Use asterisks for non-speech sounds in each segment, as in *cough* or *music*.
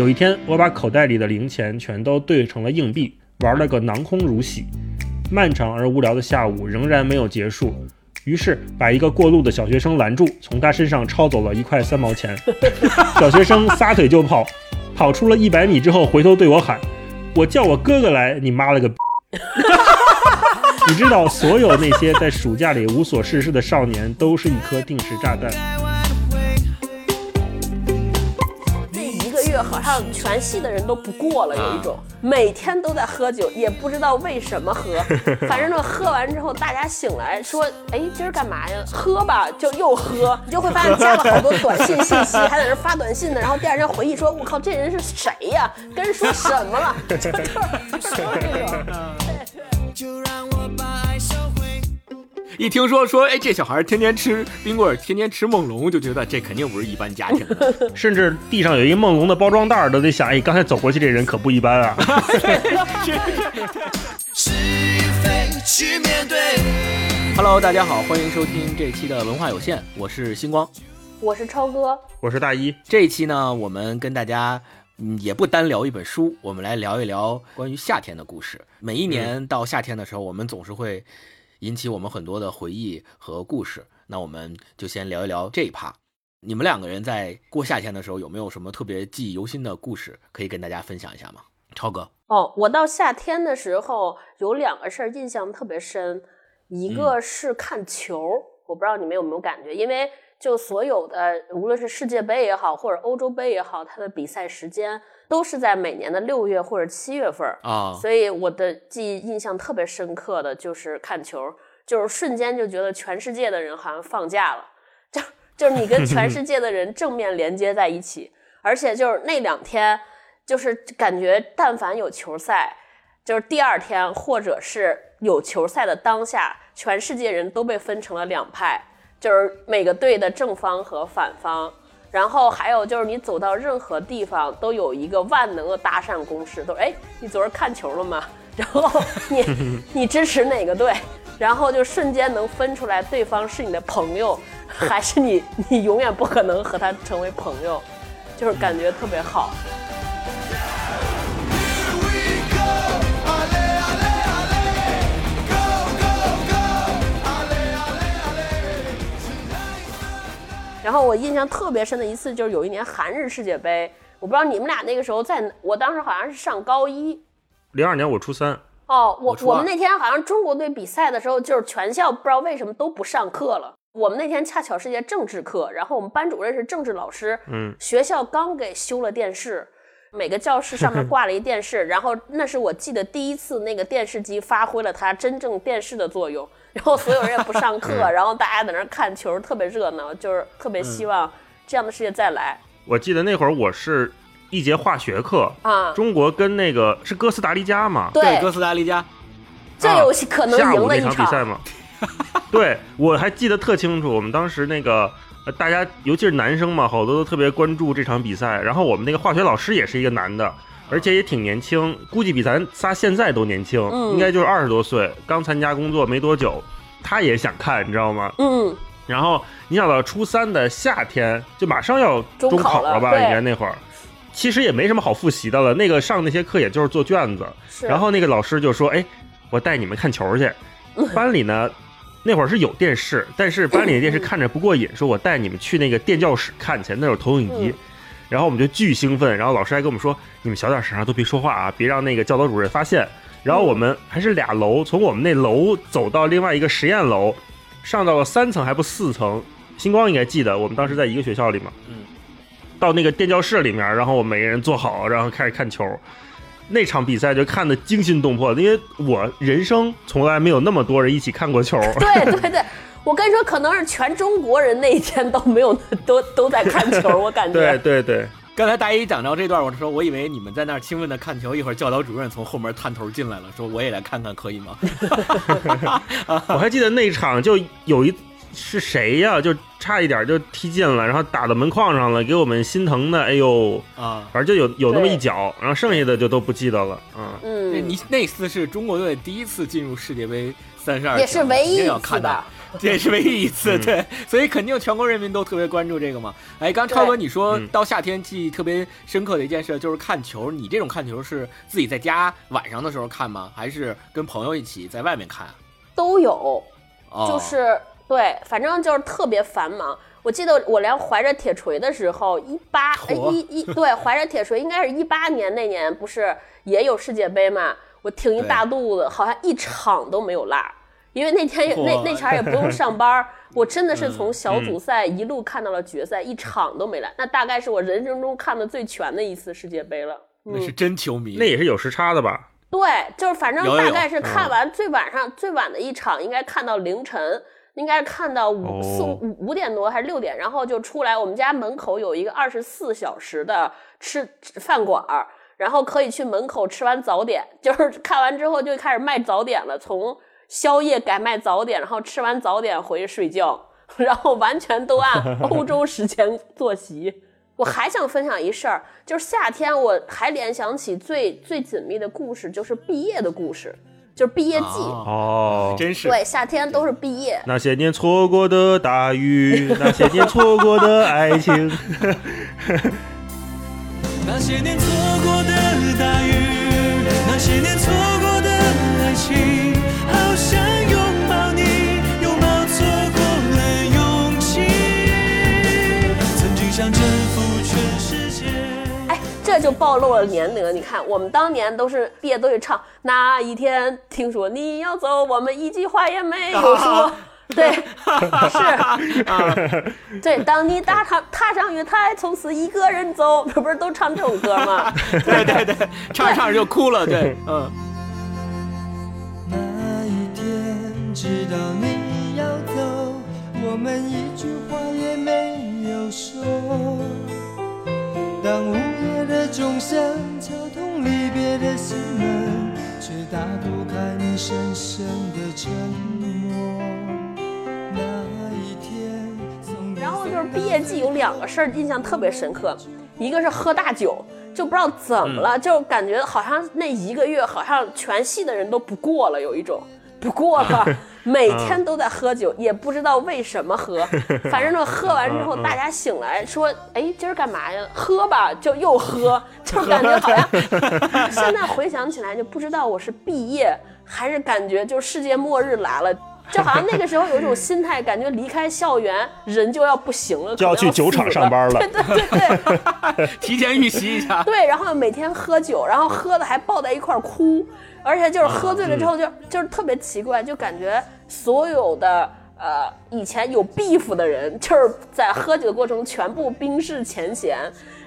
有一天，我把口袋里的零钱全都兑成了硬币，玩了个囊空如洗。漫长而无聊的下午仍然没有结束，于是把一个过路的小学生拦住，从他身上抄走了一块三毛钱。*laughs* 小学生撒腿就跑，跑出了一百米之后，回头对我喊：“我叫我哥哥来，你妈了个逼！” *laughs* 你知道，所有那些在暑假里无所事事的少年，都是一颗定时炸弹。好像全系的人都不过了，有一种每天都在喝酒，也不知道为什么喝，*laughs* 反正呢喝完之后，大家醒来说，哎，今儿干嘛呀？喝吧，就又喝，*laughs* 你就会发现加了好多短信信息，还在那发短信呢，然后第二天回忆说，我靠，这人是谁呀？跟人说什么了？就就是就是这种。就让我把。一听说说，哎，这小孩天天吃冰棍儿，天天吃梦龙，就觉得这肯定不是一般家庭的。*laughs* 甚至地上有一梦龙的包装袋儿，都得想，哎，刚才走过去这人可不一般啊！是与非去面对。Hello，大家好，欢迎收听这期的文化有限，我是。星光。我是。超哥，我是。大一，这一期呢，我们跟大家。嗯，也不单聊一本书，我们来聊一聊关于夏天的故事。每一年到夏天的时候，我们总是。会引起我们很多的回忆和故事。那我们就先聊一聊这一趴。你们两个人在过夏天的时候，有没有什么特别记忆犹新的故事可以跟大家分享一下吗？超哥，哦，我到夏天的时候有两个事儿印象特别深，一个是看球，我不知道你们有没有感觉，因为。就所有的，无论是世界杯也好，或者欧洲杯也好，它的比赛时间都是在每年的六月或者七月份啊，所以我的记忆印象特别深刻的就是看球，就是瞬间就觉得全世界的人好像放假了，就就是你跟全世界的人正面连接在一起，而且就是那两天，就是感觉但凡有球赛，就是第二天或者是有球赛的当下，全世界人都被分成了两派。就是每个队的正方和反方，然后还有就是你走到任何地方都有一个万能的搭讪公式，都是哎，你昨儿看球了吗？然后你 *laughs* 你支持哪个队？然后就瞬间能分出来对方是你的朋友，还是你你永远不可能和他成为朋友，就是感觉特别好。然后我印象特别深的一次就是有一年韩日世界杯，我不知道你们俩那个时候在，我当时好像是上高一，零二年我初三。哦，我我们那天好像中国队比赛的时候，就是全校不知道为什么都不上课了。我们那天恰巧是节政治课，然后我们班主任是政治老师，嗯，学校刚给修了电视，每个教室上面挂了一电视，然后那是我记得第一次那个电视机发挥了它真正电视的作用。然后所有人也不上课，然后大家在那看球，特别热闹，就是特别希望这样的世界再来。我记得那会儿我是一节化学课啊，中国跟那个是哥斯达黎加嘛？对，哥斯达黎加，这游戏可能赢了一场比赛嘛。对，我还记得特清楚，我们当时那个大家，尤其是男生嘛，好多都特别关注这场比赛。然后我们那个化学老师也是一个男的。而且也挺年轻，估计比咱仨现在都年轻，嗯、应该就是二十多岁，刚参加工作没多久。他也想看，你知道吗？嗯。然后你想到初三的夏天，就马上要中考了吧？应该那会儿，其实也没什么好复习的了。那个上那些课也就是做卷子。然后那个老师就说：“哎，我带你们看球去。”班里呢，那会儿是有电视，但是班里的电视看着不过瘾，说我带你们去那个电教室看去，那有投影机。嗯然后我们就巨兴奋，然后老师还跟我们说：“你们小点声啊，都别说话啊，别让那个教导主任发现。”然后我们还是俩楼，从我们那楼走到另外一个实验楼，上到了三层还不四层。星光应该记得，我们当时在一个学校里嘛。嗯。到那个电教室里面，然后我们每个人坐好，然后开始看球。那场比赛就看得惊心动魄，因为我人生从来没有那么多人一起看过球。*laughs* 对对对。我跟你说，可能是全中国人那一天都没有 *laughs* 都都在看球，我感觉。对对对，刚才大一讲到这段，我说我以为你们在那儿兴奋的看球，一会儿教导主任从后门探头进来了，说我也来看看，可以吗？*laughs* 我还记得那场就有一是谁呀、就差一点就踢进了，然后打到门框上了，给我们心疼的，哎呦啊！反正就有有那么一脚，然后剩下的就都不记得了。嗯嗯，你那次是中国队第一次进入世界杯三十二强，也是唯一要看到。*laughs* 这也是唯一一次，嗯对，所以肯定全国人民都特别关注这个嘛。哎，刚超哥你说嗯到夏天记忆特别深刻的一件事就是看球，你这种看球是自己在家晚上的时候看吗？还是跟朋友一起在外面看啊？都有，哦，就是对，反正就是特别繁忙。我记得我连怀着铁锤的时候，一八一一对怀着铁锤，应该是一八年那年，不是也有世界杯嘛？我挺一大肚子，好像一场都没有落，因为那天也那那前儿也不用上班儿，我真的是嗯从小组赛一路看到了决赛，一场都没落。那大概是我人生中看的最全的一次世界杯了。那是真球迷，那也是有时差的吧？对，就是反正大概是看完最晚上最晚的一场，应该看到凌晨，应该是看到五四哦五五点多还是六点，然后就出来。我们家门口有一个二十四小时的吃吃饭馆儿，然后可以去门口吃完早点，*laughs* 就是看完之后就开始卖早点了，从宵夜改卖早点，然后吃完早点回去睡觉，*laughs* 然后完全都按 *laughs* 欧洲时间作息。我还想分享一事儿，就是夏天我还联想起最最紧密的故事，就是毕业的故事，就是毕业季。哦，哦，真是对，夏天都是毕业。那些年错过的大雨，那些年错过的爱情。*laughs* 那些年错过的大雨，那些年错过的爱情，就暴露了年龄。你看，我们当年都是毕业都会唱。那一天，听说 *laughs* *laughs* *laughs* 你要走，我们一句话也没有说。对，是，对。当你踏上踏上月台，从此一个人走，不是都唱这种歌吗？对对对，唱着唱着就哭了，对，嗯，那一天，知道你要走，我们一句话也没有说。当午夜的钟声敲痛离别的心门，却打不开你深深的沉默。那一天，然后就是毕业季有两个事儿印象特别深刻，一个是喝大酒，就不知道怎么了，就感觉好像那一个月好像全系的人都不过了，有一种不过了，*laughs* 每天都在喝酒，也不知道为什么喝，*laughs* 反正就喝完之后，大家醒来说，哎，今儿干嘛呀？喝吧，就又喝，*laughs* 就感觉好像现在回想起来就不知道我是毕业还是感觉就世界末日来了。就好像那个时候有一种心态，感觉离开校园人就要不行了，就要去酒厂上班了。对对对。对提前预习一下，对，然后每天喝酒，然后喝的还抱在一块儿哭，而且就是喝醉了之后就、就是特别奇怪，就感觉所有的呃以前有 beef 的人，就是在喝酒的过程中全部冰释前嫌，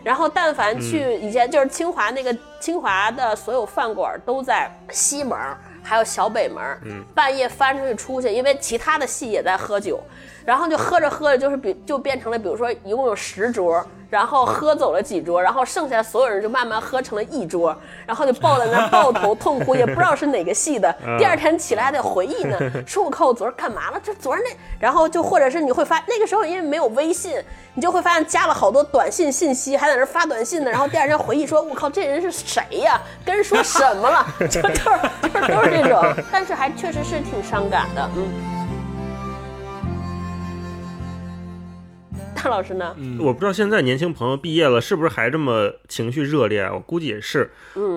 然后但凡去以前就是清华那个清华的所有饭馆都在西门儿。还有小北门儿，半夜翻出去出去，因为其他的系也在喝酒，然后就喝着喝着，就是比就变成了，比如说一共有十桌，然后喝走了几桌，然后剩下所有人就慢慢喝成了一桌，然后就抱在那儿抱头痛哭，也不知道是哪个系的。*laughs* 第二天起来还得回忆呢，说我靠，我昨儿干嘛了？这昨儿那，然后就或者是你会发那个时候因为没有微信，你就会发现加了好多短信信息，还在那儿发短信呢，然后第二天回忆说，我靠，这人是谁呀？跟人说什么了？就就是就是都是这种，但是还确实是挺伤感的，嗯。大老师呢？我不知道现在年轻朋友毕业了是不是还这么情绪热烈，我估计也是。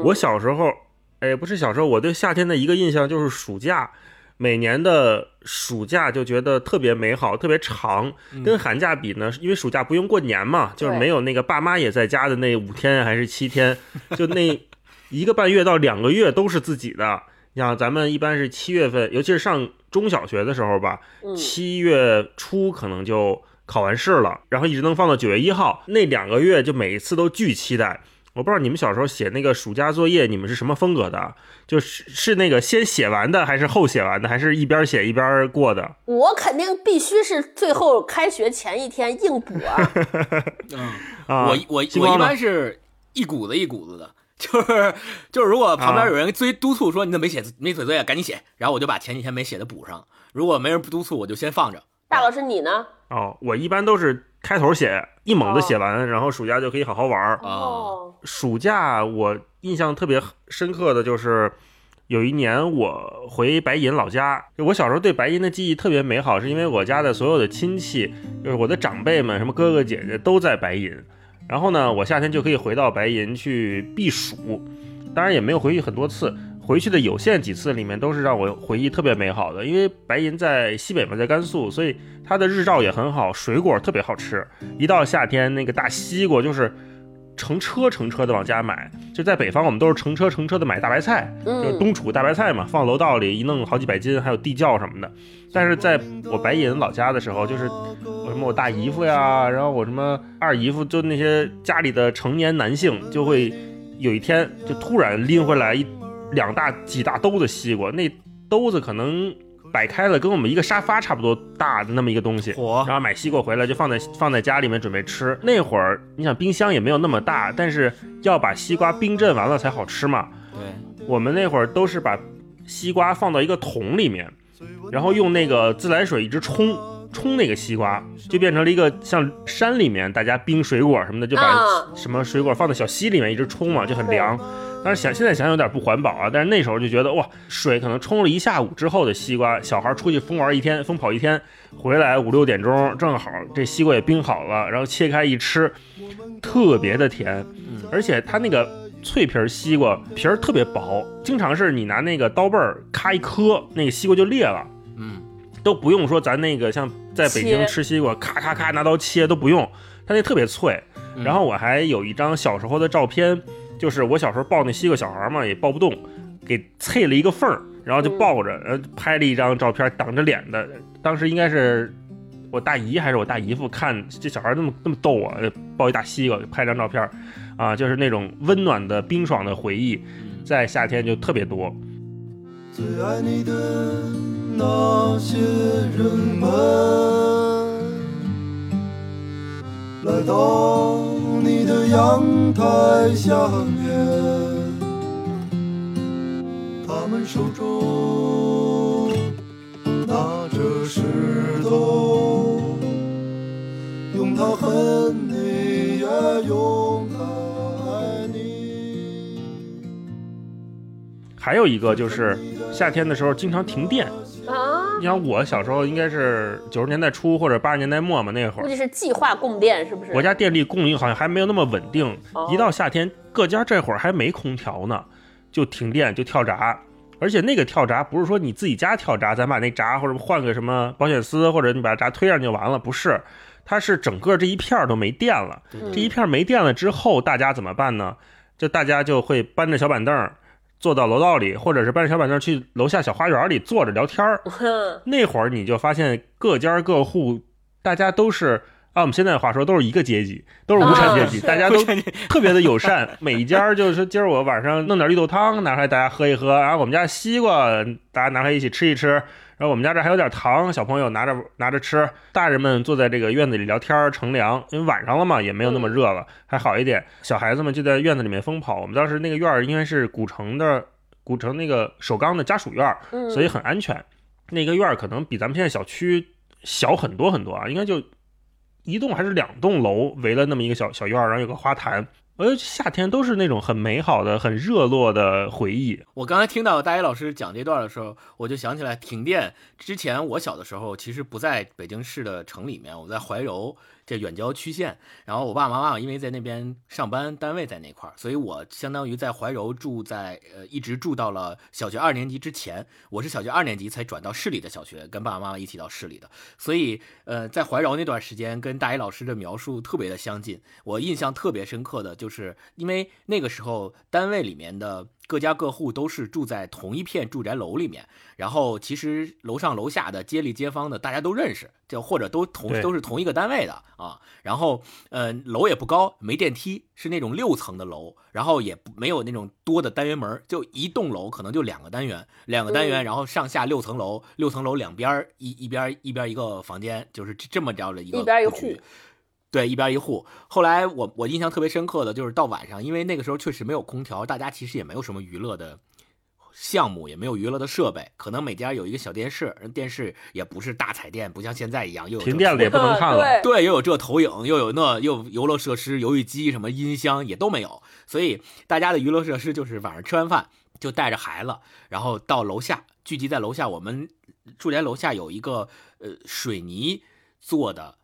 我小时候，哎，不是小时候，我对夏天的一个印象就是暑假，每年的暑假就觉得特别美好，特别长。跟寒假比呢，因为暑假不用过年嘛，就是没有那个爸妈也在家的那五天还是七天，就那一个半月到两个月都是自己的。你像咱们一般是七月份，尤其是上中小学的时候吧，七月初可能就考完试了，然后一直能放到九月一号，那两个月就每一次都巨期待。我不知道你们小时候写那个暑假作业，你们是什么风格的？就是是那个先写完的，还是后写完的，还是一边写一边过的？我肯定必须是最后开学前一天硬补啊！*laughs* 嗯，啊，我我我一般是一股子一股子的，就 *laughs* 是就是，如果旁边有人追督促说你怎么没写没写作业，赶紧写，然后我就把前几天没写的补上。如果没人不督促，我就先放着。大老师你呢？哦，我一般都是开头写，一猛子写完，然后暑假就可以好好玩儿。啊哦，暑假我印象特别深刻的就是，有一年我回白银老家，我小时候对白银的记忆特别美好，是因为我家的所有的亲戚，就是我的长辈们，什么哥哥姐姐都在白银。然后呢，我夏天就可以回到白银去避暑，当然也没有回去很多次，回去的有限几次里面都是让我回忆特别美好的。因为白银在西北嘛，在甘肃，所以它的日照也很好，水果特别好吃。一到夏天，那个大西瓜就是。成车成车的往家买，就在北方，我们都是成车成车的买大白菜，就是嗯，冬储大白菜嘛，放楼道里一弄好几百斤，还有地窖什么的。但是在我白银老家的时候，就是我什么我大姨夫呀，然后我什么二姨夫，就那些家里的成年男性，就会有一天就突然拎回来一两大几大兜子西瓜，那兜子可能摆开了跟我们一个沙发差不多大的那么一个东西，火然后买西瓜回来就放在放在家里面准备吃。那会儿你想冰箱也没有那么大，但是要把西瓜冰镇完了才好吃嘛。对，我们那会儿都是把西瓜放到一个桶里面，然后用那个自来水一直冲冲那个西瓜，就变成了一个像山里面大家冰水果什么的，就把啊什么水果放在小溪里面一直冲嘛，就很凉。但是想现在想想有点不环保啊，但是那时候就觉得哇，水可能冲了一下午之后的西瓜，小孩出去疯玩一天，疯跑一天，回来五六点钟正好这西瓜也冰好了，然后切开一吃，特别的甜，而且它那个脆皮儿西瓜皮儿特别薄，经常是你拿那个刀背儿咔一磕，那个西瓜就裂了。嗯，都不用说咱那个像在北京吃西瓜，咔咔咔拿刀切都不用，它那特别脆。嗯然后我还有一张小时候的照片，就是我小时候抱那西瓜小孩嘛，也抱不动，给啐了一个缝儿，然后就抱着，呃，拍了一张照片挡着脸的。当时应该是我大姨还是我大姨夫看这小孩那么那么逗啊，抱一大西瓜拍张照片，啊，就是那种温暖的冰爽的回忆，在夏天就特别多。最爱你的那些人们，来到你的阳台下面，他们手中拿着石头，用它恨你，也用它。还有一个就是夏天的时候经常停电。啊，你像我小时候应该是九十年代初或者八十年代末嘛，那会儿估计是计划供电，是不是？国家电力供应好像还没有那么稳定哦，一到夏天各家这会儿还没空调呢，就停电就跳闸。而且那个跳闸不是说你自己家跳闸，咱把那闸或者换个什么保险丝，或者你把闸推上就完了，不是，它是整个这一片儿都没电了。嗯这一片儿没电了之后，大家怎么办呢？就大家就会搬着小板凳儿坐到楼道里，或者是搬着小板凳去楼下小花园里坐着聊天儿。*laughs* 那会儿你就发现各家各户，大家都是按我们现在的话说，都是一个阶级，都是无产阶级，大家都特别的友善。每一家就是说，今儿我晚上弄点绿豆汤拿出来，大家喝一喝。然后我们家西瓜，大家拿出来一起吃一吃。然后我们家这还有点糖，小朋友拿着拿着吃。大人们坐在这个院子里聊天乘凉，因为晚上了嘛，也没有那么热了，还好一点。小孩子们就在院子里面疯跑。我们当时那个院儿应该是古城的古城那个首钢的家属院所以很安全。那个院儿可能比咱们现在小区小很多很多啊，应该就一栋还是两栋楼围了那么一个小小院儿，然后有个花坛。我觉得，夏天都是那种很美好的、很热络的回忆。我刚才听到大一老师讲这段的时候，我就想起来停电之前，我小的时候其实不在北京市的城里面，我在怀柔这远郊区县。然后我爸爸妈妈因为在那边上班，单位在那块儿，所以我相当于在怀柔住在呃一直住到了小学二年级之前。我是小学二年级才转到市里的小学，跟爸爸妈妈一起到市里的。所以呃，在怀柔那段时间，跟大一老师的描述特别的相近。我印象特别深刻的就是，因为那个时候单位里面的各家各户都是住在同一片住宅楼里面，然后其实楼上楼下的街里街坊的大家都认识，就或者都同都是同一个单位的啊。然后呃，楼也不高，没电梯，是那种六层的楼，然后也不没有那种多的单元门，就一栋楼可能就两个单元，两个单元，嗯然后上下六层楼，六层楼两边一一边一边一个房间，就是这这么着的一个一边儿一布局户对，一边一户。后来我我印象特别深刻的就是到晚上，因为那个时候确实没有空调，大家其实也没有什么娱乐的项目，也没有娱乐的设备，可能每家有一个小电视，电视也不是大彩电，不像现在一样又有停电了也不能看了。对，对，又有这投影，又有那又有游乐设施、游戏机、什么音箱也都没有，所以大家的娱乐设施就是晚上吃完饭，就带着孩子，然后到楼下聚集在楼下。我们住宅楼下有一个呃水泥做的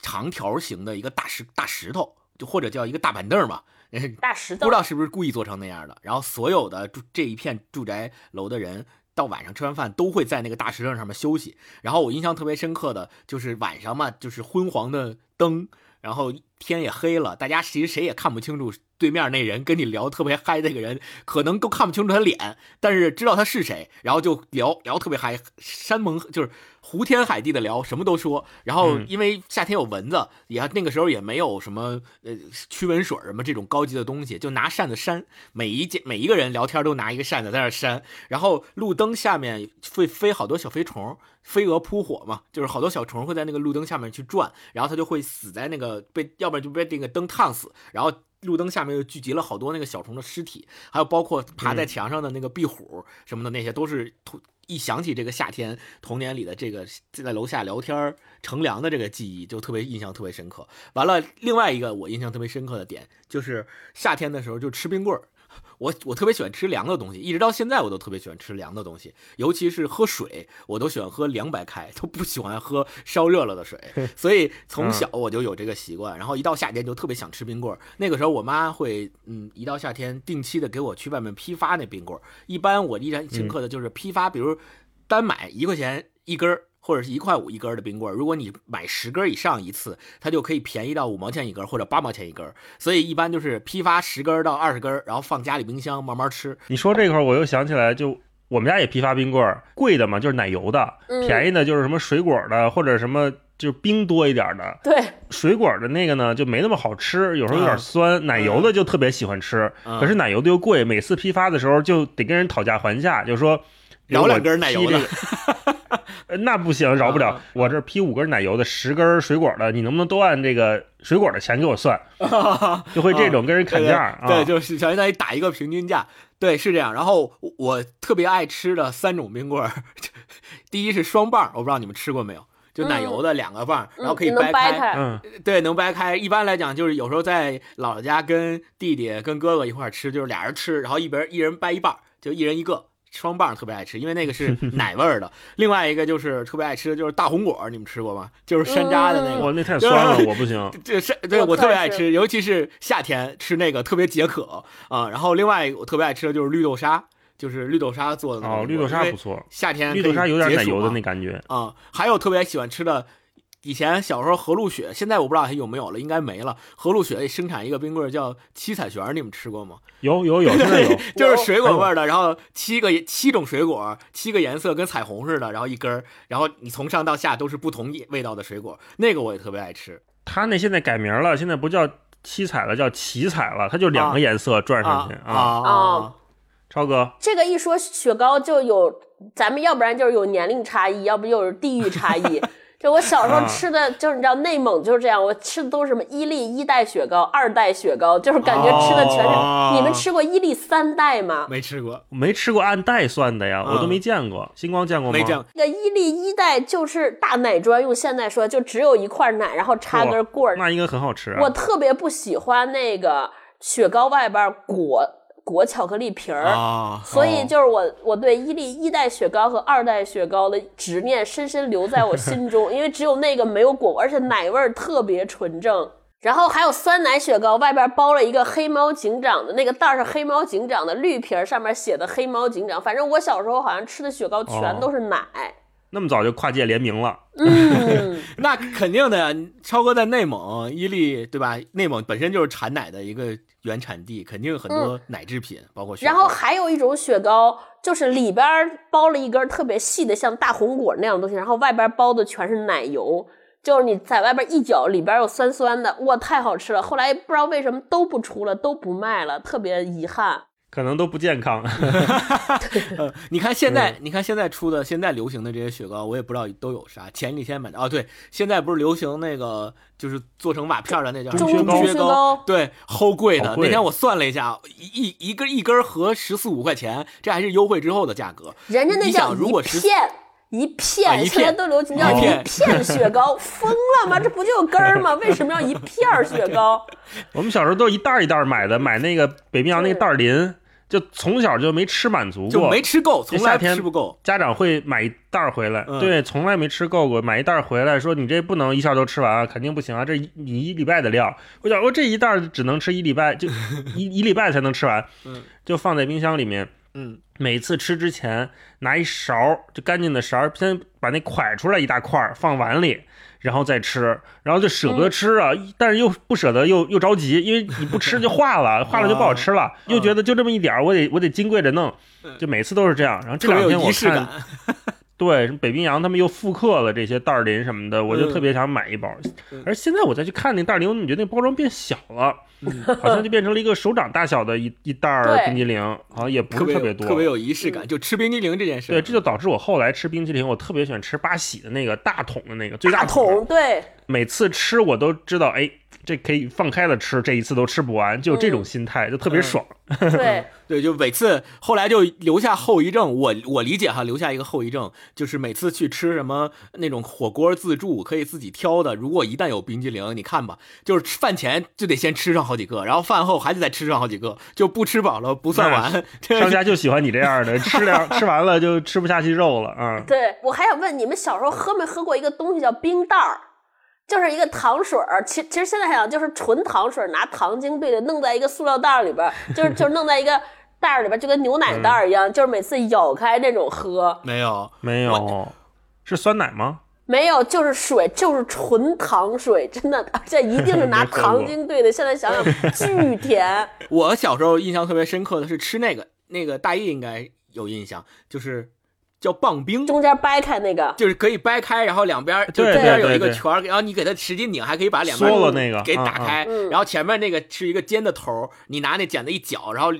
长条形的一个大石大石头，就或者叫一个大板凳嘛。*laughs* 大石头不知道是不是故意做成那样的。然后所有的住这一片住宅楼的人，到晚上吃完饭都会在那个大石凳上面休息。然后我印象特别深刻的就是晚上嘛，就是昏黄的灯，然后天也黑了，大家其实谁也看不清楚对面那人跟你聊特别嗨，那个人可能都看不清楚他脸，但是知道他是谁，然后就聊聊特别嗨，山盟就是胡天海地的聊，什么都说。然后嗯因为夏天有蚊子，也那个时候也没有什么呃驱蚊水什么这种高级的东西，就拿扇子扇，每一件每一个人聊天都拿一个扇子在那扇，然后路灯下面会飞好多小飞虫，飞蛾扑火嘛，就是好多小虫会在那个路灯下面去转，然后它就会死在那个被，要不然就被那个灯烫死，然后路灯下面又聚集了好多那个小虫的尸体，还有包括爬在墙上的那个壁虎什么的，那些都是童一想起这个夏天童年里的这个在楼下聊天儿乘凉的这个记忆，就特别印象特别深刻。完了，另外一个我印象特别深刻的点就是夏天的时候就吃冰棍儿。我我特别喜欢吃凉的东西，一直到现在我都特别喜欢吃凉的东西，尤其是喝水，我都喜欢喝凉白开，都不喜欢喝烧热了的水。所以从小我就有这个习惯，然后一到夏天就特别想吃冰棍儿。那个时候我妈会，嗯，一到夏天定期的给我去外面批发那冰棍儿。一般我依然深刻的就是批发，比如单买一块钱一根儿。或者是一块五一根儿的冰棍儿，如果你买十根儿以上一次，它就可以便宜到五毛钱一根儿或者八毛钱一根儿。所以一般就是批发十根儿到二十根儿，然后放家里冰箱慢慢吃。你说这块儿，我又想起来，就我们家也批发冰棍儿，贵的嘛就是奶油的，嗯便宜的就是什么水果的或者什么就是冰多一点的。*laughs* 对，水果的那个呢就没那么好吃，有时候有点酸。奶油的就特别喜欢吃，嗯可是奶油的又贵，每次批发的时候就得跟人讨价还价，就是说。饶两根奶油的 *laughs* 那不行，饶不了啊。我这批五根奶油的，十根水果的，你能不能都按这个水果的钱给我算？*laughs* 就会这种跟人砍价啊。对对，就是相当于打一个平均价。对，是这样。然后我我特别爱吃的三种冰棍儿，*laughs* 第一是双棒儿，我不知道你们吃过没有，就奶油的两个棒儿，然后可以掰开，嗯，对，能掰开。一般来讲，就是有时候在姥姥家跟弟弟、跟哥哥一块儿吃，就是俩人吃，然后一边一人掰一半，就一人一个。双棒特别爱吃，因为那个是 *laughs* 奶味儿的。另外一个就是特别爱吃的就是大红果，你们吃过吗？就是山楂的那个。我那太酸了，我不行。这山对我我特别爱吃，尤其是夏天吃那个特别解渴啊。然后另外一个我特别爱吃的就是绿豆沙，就是绿豆沙做的那哦，绿豆沙不错，夏天绿豆沙有点奶油的那感觉。啊、还有特别喜欢吃的。以前小时候和路雪，现在我不知道还有没有了，应该没了。和路雪生产一个冰棍儿叫七彩旋儿，你们吃过吗？有有有，现在有。*laughs* 就是水果味儿的，然后七个七种水果，七个颜色跟彩虹似的，然后一根儿，然后你从上到下都是不同味道的水果，那个我也特别爱吃。它那现在改名了，现在不叫七彩了，叫奇彩了，它就两个颜色转上去啊啊。啊超哥，这个一说雪糕就有，咱们要不然就是有年龄差异，要不就是地域差异。*laughs* 就我小时候啊吃的，就是你知道内蒙就是这样，我吃的都是什么伊利一代雪糕、二代雪糕，就是感觉吃的全是。哦你们吃过伊利三代吗？没吃过，没吃过按袋算的呀，嗯我都没见过。星光见过吗？没见过。那个伊利一代就是大奶砖，用现在说就只有一块奶，然后插根棍儿。那应该很好吃啊。我特别不喜欢那个雪糕外边裹裹巧克力皮儿。啊，所以就是我，我对伊利一代雪糕和二代雪糕的执念深深留在我心中，因为只有那个没有裹，而且奶味儿特别纯正。然后还有酸奶雪糕，外边包了一个黑猫警长的那个袋儿是黑猫警长的绿皮儿，上面写的黑猫警长。反正我小时候好像吃的雪糕全都是奶。那么早就跨界联名了，嗯，*laughs* 那肯定的呀。超哥在内蒙伊利，对吧？内蒙本身就是产奶的一个原产地，肯定有很多奶制品，包括雪糕。然后还有一种雪糕，就是里边包了一根特别细的像大红果那样的东西，然后外边包的全是奶油。就是你在外边一搅，里边又酸酸的，哇，太好吃了！后来不知道为什么都不出了，都不卖了，特别遗憾。可能都不健康。*laughs* 呃，你看现嗯在，你看现在出的，现在流行的这些雪糕，我也不知道都有啥。前几天买的，哦，对，现在不是流行那个，就是做成瓦片的那叫什么中雪雪糕对，齁贵的。贵那天我算了一下，一一一根一根合十四五块钱，这还是优惠之后的价格。人家那叫你想，如果是一片一片，啊一片现在都流行叫一一片片雪糕，疯了吗？这不就根儿吗？为什么要一片雪糕？*laughs* 我们小时候都一袋一袋买的，买那个北冰洋那个袋儿林，就从小就没吃满足就过，没吃够，从来夏天吃不够。家长会买一袋儿回来，嗯对，从来没吃够过，买一袋儿回来说你这不能一下都吃完啊，肯定不行啊，这一你一礼拜的量，我想我这一袋儿只能吃一礼拜，就一 *laughs* 一礼拜才能吃完，嗯，就放在冰箱里面，嗯，每次吃之前拿一勺就干净的勺儿，先把那蒯出来一大块儿放碗里。然后再吃，然后就舍不得吃啊，但是又不舍得，又又着急，因为你不吃就化了，化了就不好吃了，又觉得就这么一点儿，我得我得金贵着弄，就每次都是这样。然后这两天我看感。对，什么北冰洋他们又复刻了这些袋儿林什么的，我就嗯特别想买一包。嗯而现在我再去看那袋儿林，我怎么觉得那包装变小了？嗯 *laughs* 好像就变成了一个手掌大小的一一袋儿冰激凌，好像也不特别是特别多。特别有仪式感，就吃冰激凌这件事。对，这就导致我后来吃冰激凌，我特别喜欢吃八喜的那个大桶的那个最大。桶，对，每次吃我都知道，哎，这可以放开了吃，这一次都吃不完，就这种嗯心态，就特别爽。*laughs* 对，对，就每次后来就留下后遗症。我我理解哈，留下一个后遗症，就是每次去吃什么那种火锅自助可以自己挑的，如果一旦有冰激凌，你看吧，就是吃饭前就得先吃上好几个，然后饭后还得再吃上好几个，就不吃饱了不算完。商家就喜欢你这样的，吃了 *laughs* 吃完了就吃不下去肉了啊。对我还想问你们，小时候喝没喝过一个东西叫冰袋儿？就是一个糖水儿，其其实现在想就是纯糖水儿，拿糖精兑的，弄在一个塑料袋儿里边儿，就是就是弄在一个袋儿里边儿，就跟牛奶袋儿一样，就是每次咬开那种喝。没有，没有，是酸奶吗？没有，就是水，就是纯糖水，真的，而且一定是拿 *laughs* 糖精兑的。现在想想，*laughs* 巨甜。我小时候印象特别深刻的是吃那个那个大一应该有印象，就是叫棒冰。中间掰开那个，就是可以掰开，然后两边就对中间有一个圈儿，然后你给它使劲拧，还可以把两边缩了那个给打开，嗯然后前面那个是一个尖的头，你拿那剪子一绞，然后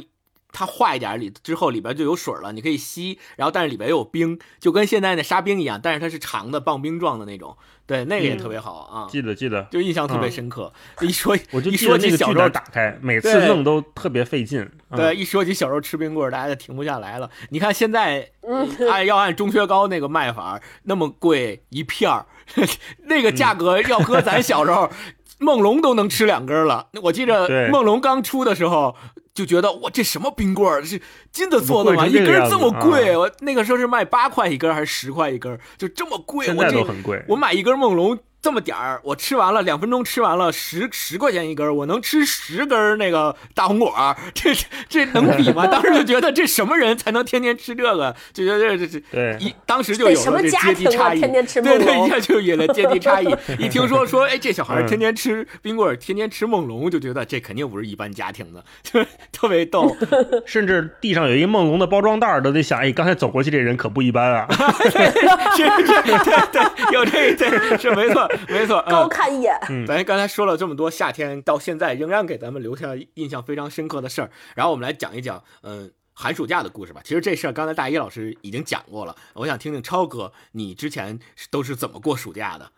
它化一点里之后里边就有水了，你可以吸，然后但是里边又有冰，就跟现在那沙冰一样，但是它是长的棒冰状的那种，对，那个也嗯。特别好啊，记得记得，就印象特别深刻。一说我就一说记得那小时候打开，每次弄都特别费劲。嗯对，，一说起小时候吃冰棍儿，大家就停不下来了。你看现在，嗯按要按钟薛高那个卖法，那么贵一片儿，*laughs* 那个价格要搁咱小时候，梦龙都能吃两根儿了。我记对着梦龙刚出的时候。就觉得哇，这什么冰棍儿？是金子做的吗？一根儿这么贵，我那个时候是卖八块一根儿还是十块一根儿？就这么贵，现在我这都很贵。我买一根梦龙这么点儿，我吃完了两分钟吃完了十十块钱一根儿，我能吃十根儿那个大红果儿，*laughs* 这这能比吗？当时就觉得这什么人才能天天吃这个？就觉得这这这对一当时就有这什么了这家庭啊阶级差异，天天吃对对，一下就有了阶级差异。一听说 *laughs* 说哎这小孩天天吃冰棍，天天吃梦龙，就觉得这肯定不是一般家庭的，就特别逗。*laughs* 甚至地上有一梦龙的包装袋儿，都得想，哎，刚才走过去这人可不一般啊！是是，对对，有这这是没错 *laughs* 没错。嗯高看一眼。咱刚才说了这么多，夏天到现在仍然给咱们留下印象非常深刻的事儿。然后我们来讲一讲，嗯，寒暑假的故事吧。其实这事儿刚才大一老师已经讲过了，我想听听超哥，你之前都是怎么过暑假的？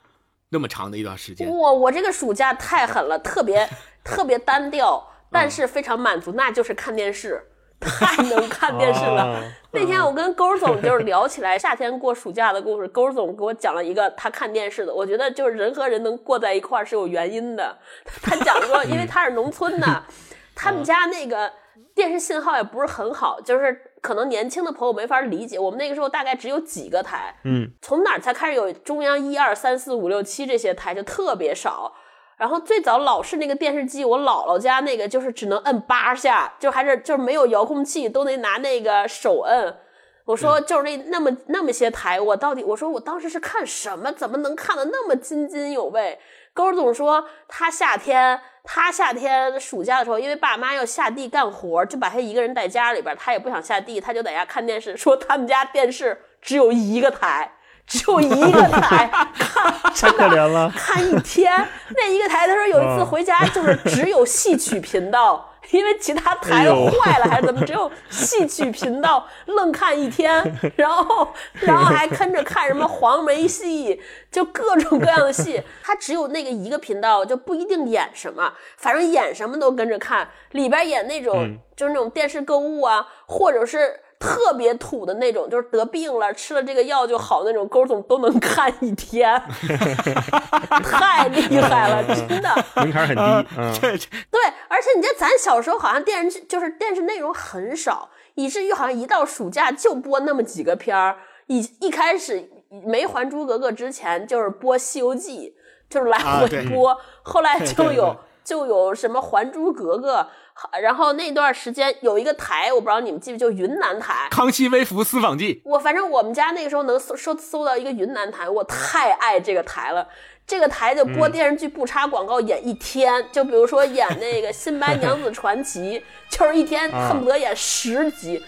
那么长的一段时间，我，我这个暑假太狠了，特别特别单调，但是非常满足，那就是看电视，太能看电视了。哦那天我跟勾总就是聊起来 *laughs* 夏天过暑假的故事，勾总给我讲了一个他看电视的，我觉得就是人和人能过在一块儿是有原因的。*laughs* 他讲说，因为他是农村的，*laughs* 他们家那个电视信号也不是很好，就是可能年轻的朋友没法理解。我们那个时候大概只有几个台，嗯，从哪儿才开始有中央一二三四五六七这些台就特别少。然后最早老式那个电视机，我姥姥家那个就是只能摁八下，就还是就是没有遥控器，都得拿那个手摁。我说就是那那么那么些台，我到底我说我当时是看什么？怎么能看得那么津津有味？勾总说他夏天他夏天暑假的时候，因为爸妈要下地干活，就把他一个人在家里边，他也不想下地，他就在家看电视。说他们家电视只有一个台，只有一个台，*laughs* 看太真的可怜了。看一天。那一个台，他说有一次嗯回家就是只有戏曲频道，*laughs* 因为其他台坏了还是怎么，只有戏曲频道愣看一天，*laughs* 然后然后还跟着看什么黄梅戏，就各种各样的戏。他只有那个一个频道，就不一定演什么，反正演什么都跟着看。里边演那种、嗯就是那种电视购物啊，或者是。特别土的那种，就是得病了，吃了这个药就好那种，勾总都能看一天，*laughs* 太厉害了，真的。门槛很低，嗯，这这对，而而且你这咱小时候好像电视剧就是电视内容很少，以至于好像一到暑假就播那么几个片儿。一一开始没《还珠格格》之前就是播《西游记》，就是来回播，后来就有就有什么《还珠格格》，然后那段时间有一个台，我不知道你们记不记得，就云南台。康熙微服私访记，我反正我们家那个时候能搜搜搜到一个云南台，我太爱这个台了。这个台就播电视剧不插广告演一天，就比如说演那个《新白娘子传奇》，*laughs* 就是一天啊恨不得演十集。千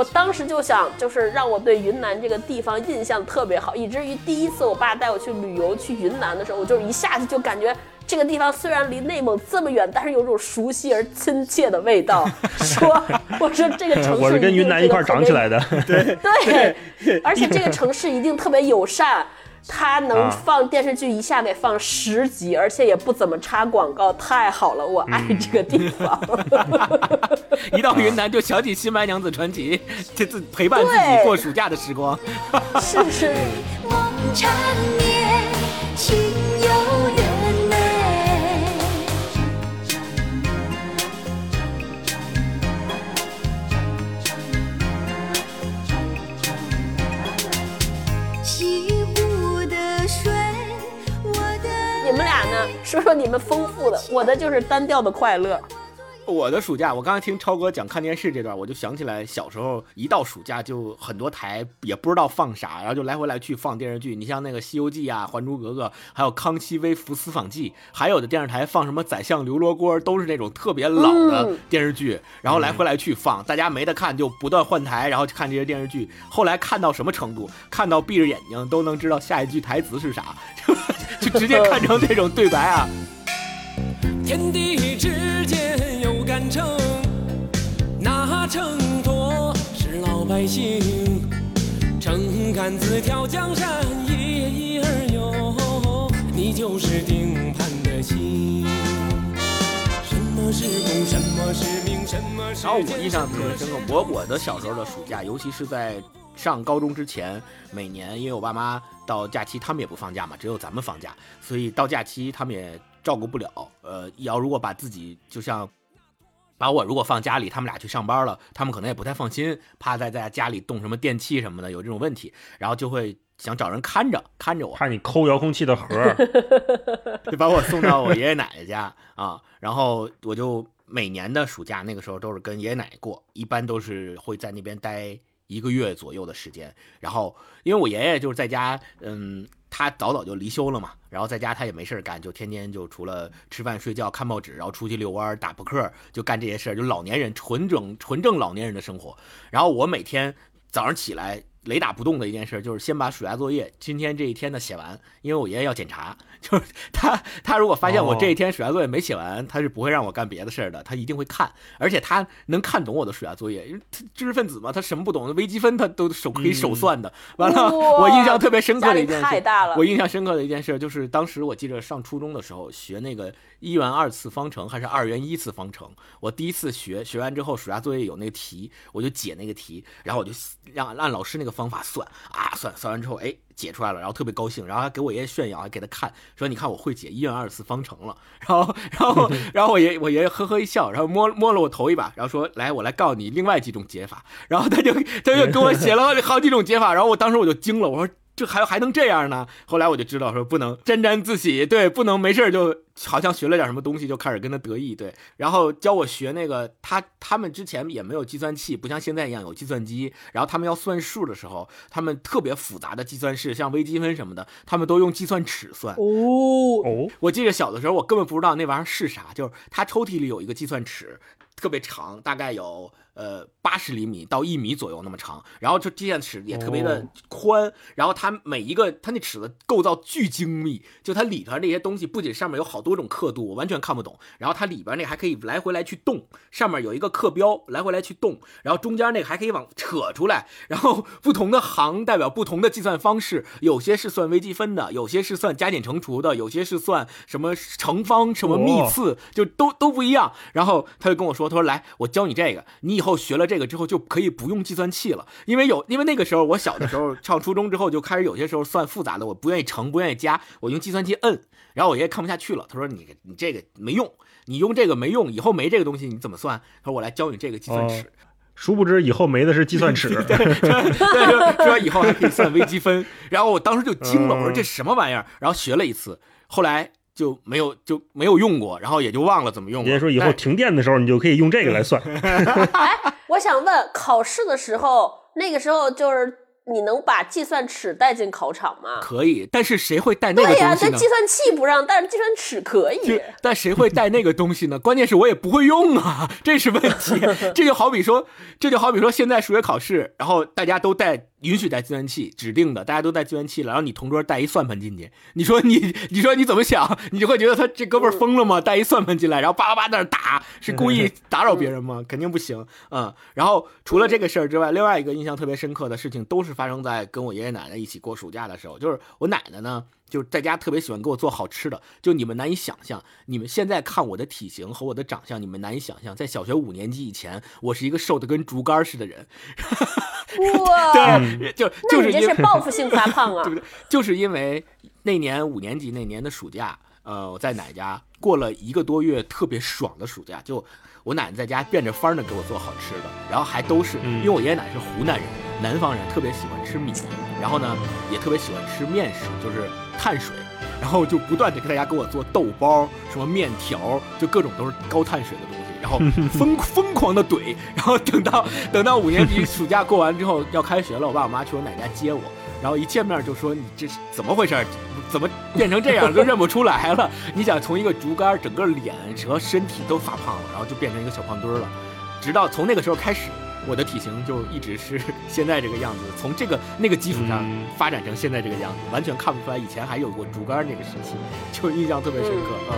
我当时就想，就是让我对云南这个地方印象特别好，以至于第一次我爸带我去旅游去云南的时候，我就一下子就感觉这个地方虽然离内蒙这么远，但是有种熟悉而亲切的味道。说，我说这个城市我是跟一定云南一块儿长起来的。对对，而且这个城市一定特别友善。它能啊放电视剧一下给放十集，而且也不怎么插广告，太好了，我爱这个地方。*laughs* 一到云南就想起《新白娘子传奇》，这自陪伴自己过暑假的时光。是是，你们俩呢？说说你们丰富的，我的就是单调的快乐。我的暑假，我刚才听超哥讲看电视这段，我就想起来小时候一到暑假就很多台也不知道放啥，然后就来回来去放电视剧。你像那个《西游记》啊，《还珠格格》，还有《康熙微服私访记》，还有的电视台放什么《宰相刘罗锅》，都是那种特别老的嗯电视剧，然后来回来去放，大家没得看就不断换台，然后看这些电视剧。后来看到什么程度？看到闭着眼睛都能知道下一句台词是啥，就就直接看成这种对白啊。天地之间有杆秤，那秤砣是老百姓。秤杆子挑江山，一儿游，你就是定盘的心。什么是功，什么是名，什么是然后我印象特别深刻我我的小时候的暑假，尤其是在上高中之前，每年因为我爸妈到假期他们也不放假嘛，只有咱们放假，所以到假期他们也照顾不了。呃，要如果把自己就像。把我如果放家里，他们俩去上班了，他们可能也不太放心，怕在在家里动什么电器什么的，有这种问题，然后就会想找人看着看着我，怕你抠遥控器的盒，*laughs* *laughs* 就把我送到我爷爷奶奶家啊，然后我就每年的暑假那个时候都是跟爷爷奶奶过，一般都是会在那边待一个月左右的时间。然后因为我爷爷就是在家，嗯，他早早就离休了嘛，然后在家他也没事干，就天天就除了吃饭睡觉看报纸，然后出去遛弯打扑克，就干这些事儿，就老年人纯正纯正老年人的生活。然后我每天早上起来。雷打不动的一件事就是先把暑假作业今天这一天的写完，因为我爷爷要检查，就是他他如果发现我哦这一天暑假作业没写完，他是不会让我干别的事儿的，他一定会看，而且他能看懂我的暑假作业，因为他知识分子嘛，他什么不懂，微积分他都手可以手算的。完了，我印象特别深刻的一件事，太大了我。印象深刻的一件事就是当时我记着上初中的时候学那个一元二次方程还是二元一次方程，我第一次学，学完之后暑假作业有那个题，我就解那个题，然后我就让按老师那个方法算啊算算完之后，哎解出来了，然后特别高兴，然后还给我爷爷炫耀，还给他看，说你看我会解一元二次方程了，然后然后 *laughs* 然后我爷我爷爷呵呵一笑，然后摸摸了我头一把，然后说来我来告诉你另外几种解法，然后他就他就给我写了好几种解法，然后我当时我就惊了，我说。这还还能这样呢？后来我就知道说不能沾沾自喜，对，不能没事儿就好像学了点什么东西就开始跟他得意，对。然后教我学那个，他他们之前也没有计算器，不像现在一样有计算机。然后他们要算数的时候，他们特别复杂的计算式，像微积分什么的，他们都用计算尺算。哦，哦，我记得小的时候，我根本不知道那玩意儿是啥，就是他抽屉里有一个计算尺，特别长，大概有呃八十厘米到一米左右那么长，然后这计算尺也特别的哦宽，然后它每一个它那尺子构造巨精密，就它里头那些东西不仅上面有好多种刻度，我完全看不懂，然后它里边那还可以来回来去动，上面有一个刻标来回来去动，然后中间那个还可以往扯出来，然后不同的行代表不同的计算方式，有些是算微积分的，有些是算加减乘除的，有些是算什么乘方、什么幂次，就都都不一样。然后他就跟我说：“他说来，我教你这个，你以后学了这个之后就可以不用计算器了，因为有因为那个时候我小的时候上初中之后就开始有些时候算复杂的，我不愿意乘，不愿意加，我用计算器摁，然后我爷爷看不下去了，他说你你这个没用，你用这个没用，以后没这个东西你怎么算？他说我来教你这个计算尺。哦殊不知以后没的是计算尺。*laughs* 对，说说以后还可以算微积分，然后我当时就惊了，我说嗯这什么玩意儿？然后学了一次，后来就没有就没有用过，然后也就忘了怎么用了。爷爷说以后停电的时候，你就可以用这个来算。*laughs* *laughs* 我想问，考试的时候，那个时候就是你能把计算尺带进考场吗？可以，但是谁会带那个呀、东西呢？这计算器不让，但是计算尺可以。但谁会带那个东西呢？关键是我也不会用啊，这是问题。*laughs* 这就好比说，这就好比说，现在数学考试，然后大家都带允许带计算器，指定的，大家都带计算器了，然后你同桌带一算盘进去，你说你，你说你怎么想？你就会觉得他这哥们儿疯了吗？带一算盘进来，然后叭叭叭在那打，是故意打扰别人吗？肯定不行。嗯，然后除了这个事儿之外，另外一个印象特别深刻的事情，都是发生在跟我爷爷奶奶一起过暑假的时候。就是我奶奶呢，就是在家特别喜欢给我做好吃的，就你们难以想象，你们现在看我的体型和我的长相，你们难以想象，在小学五年级以前，我是一个瘦的跟竹竿似的人。哇，*laughs* 对，就那你这就是因为是报复性发胖啊 *laughs* 对！不对？就是因为那年五年级那年的暑假，呃，我在奶奶家过了一个多月特别爽的暑假，就我奶奶在家变着法儿的给我做好吃的，然后还都是、嗯因为我爷爷奶奶是湖南人，南方人特别喜欢吃米，然后呢也特别喜欢吃面食，就是碳水。然后就不断的给大家给我做豆包、什么面条，就各种都是高碳水的东西，然后 *laughs* 疯疯狂的怼，然后等到等到五年级暑假过完之后要开学了，我爸我妈去我奶奶家接我，然后一见面就说你这是怎么回事儿？怎么变成这样都认不出来了？*laughs* 你想从一个竹竿，整个脸和身体都发胖了，然后就变成一个小胖墩儿了。直到从那个时候开始，我的体型就一直是 *laughs* 现在这个样子。从这个那个基础上嗯发展成现在这个样子，完全看不出来以前还有过竹竿那个时期，就印象特别深刻。嗯。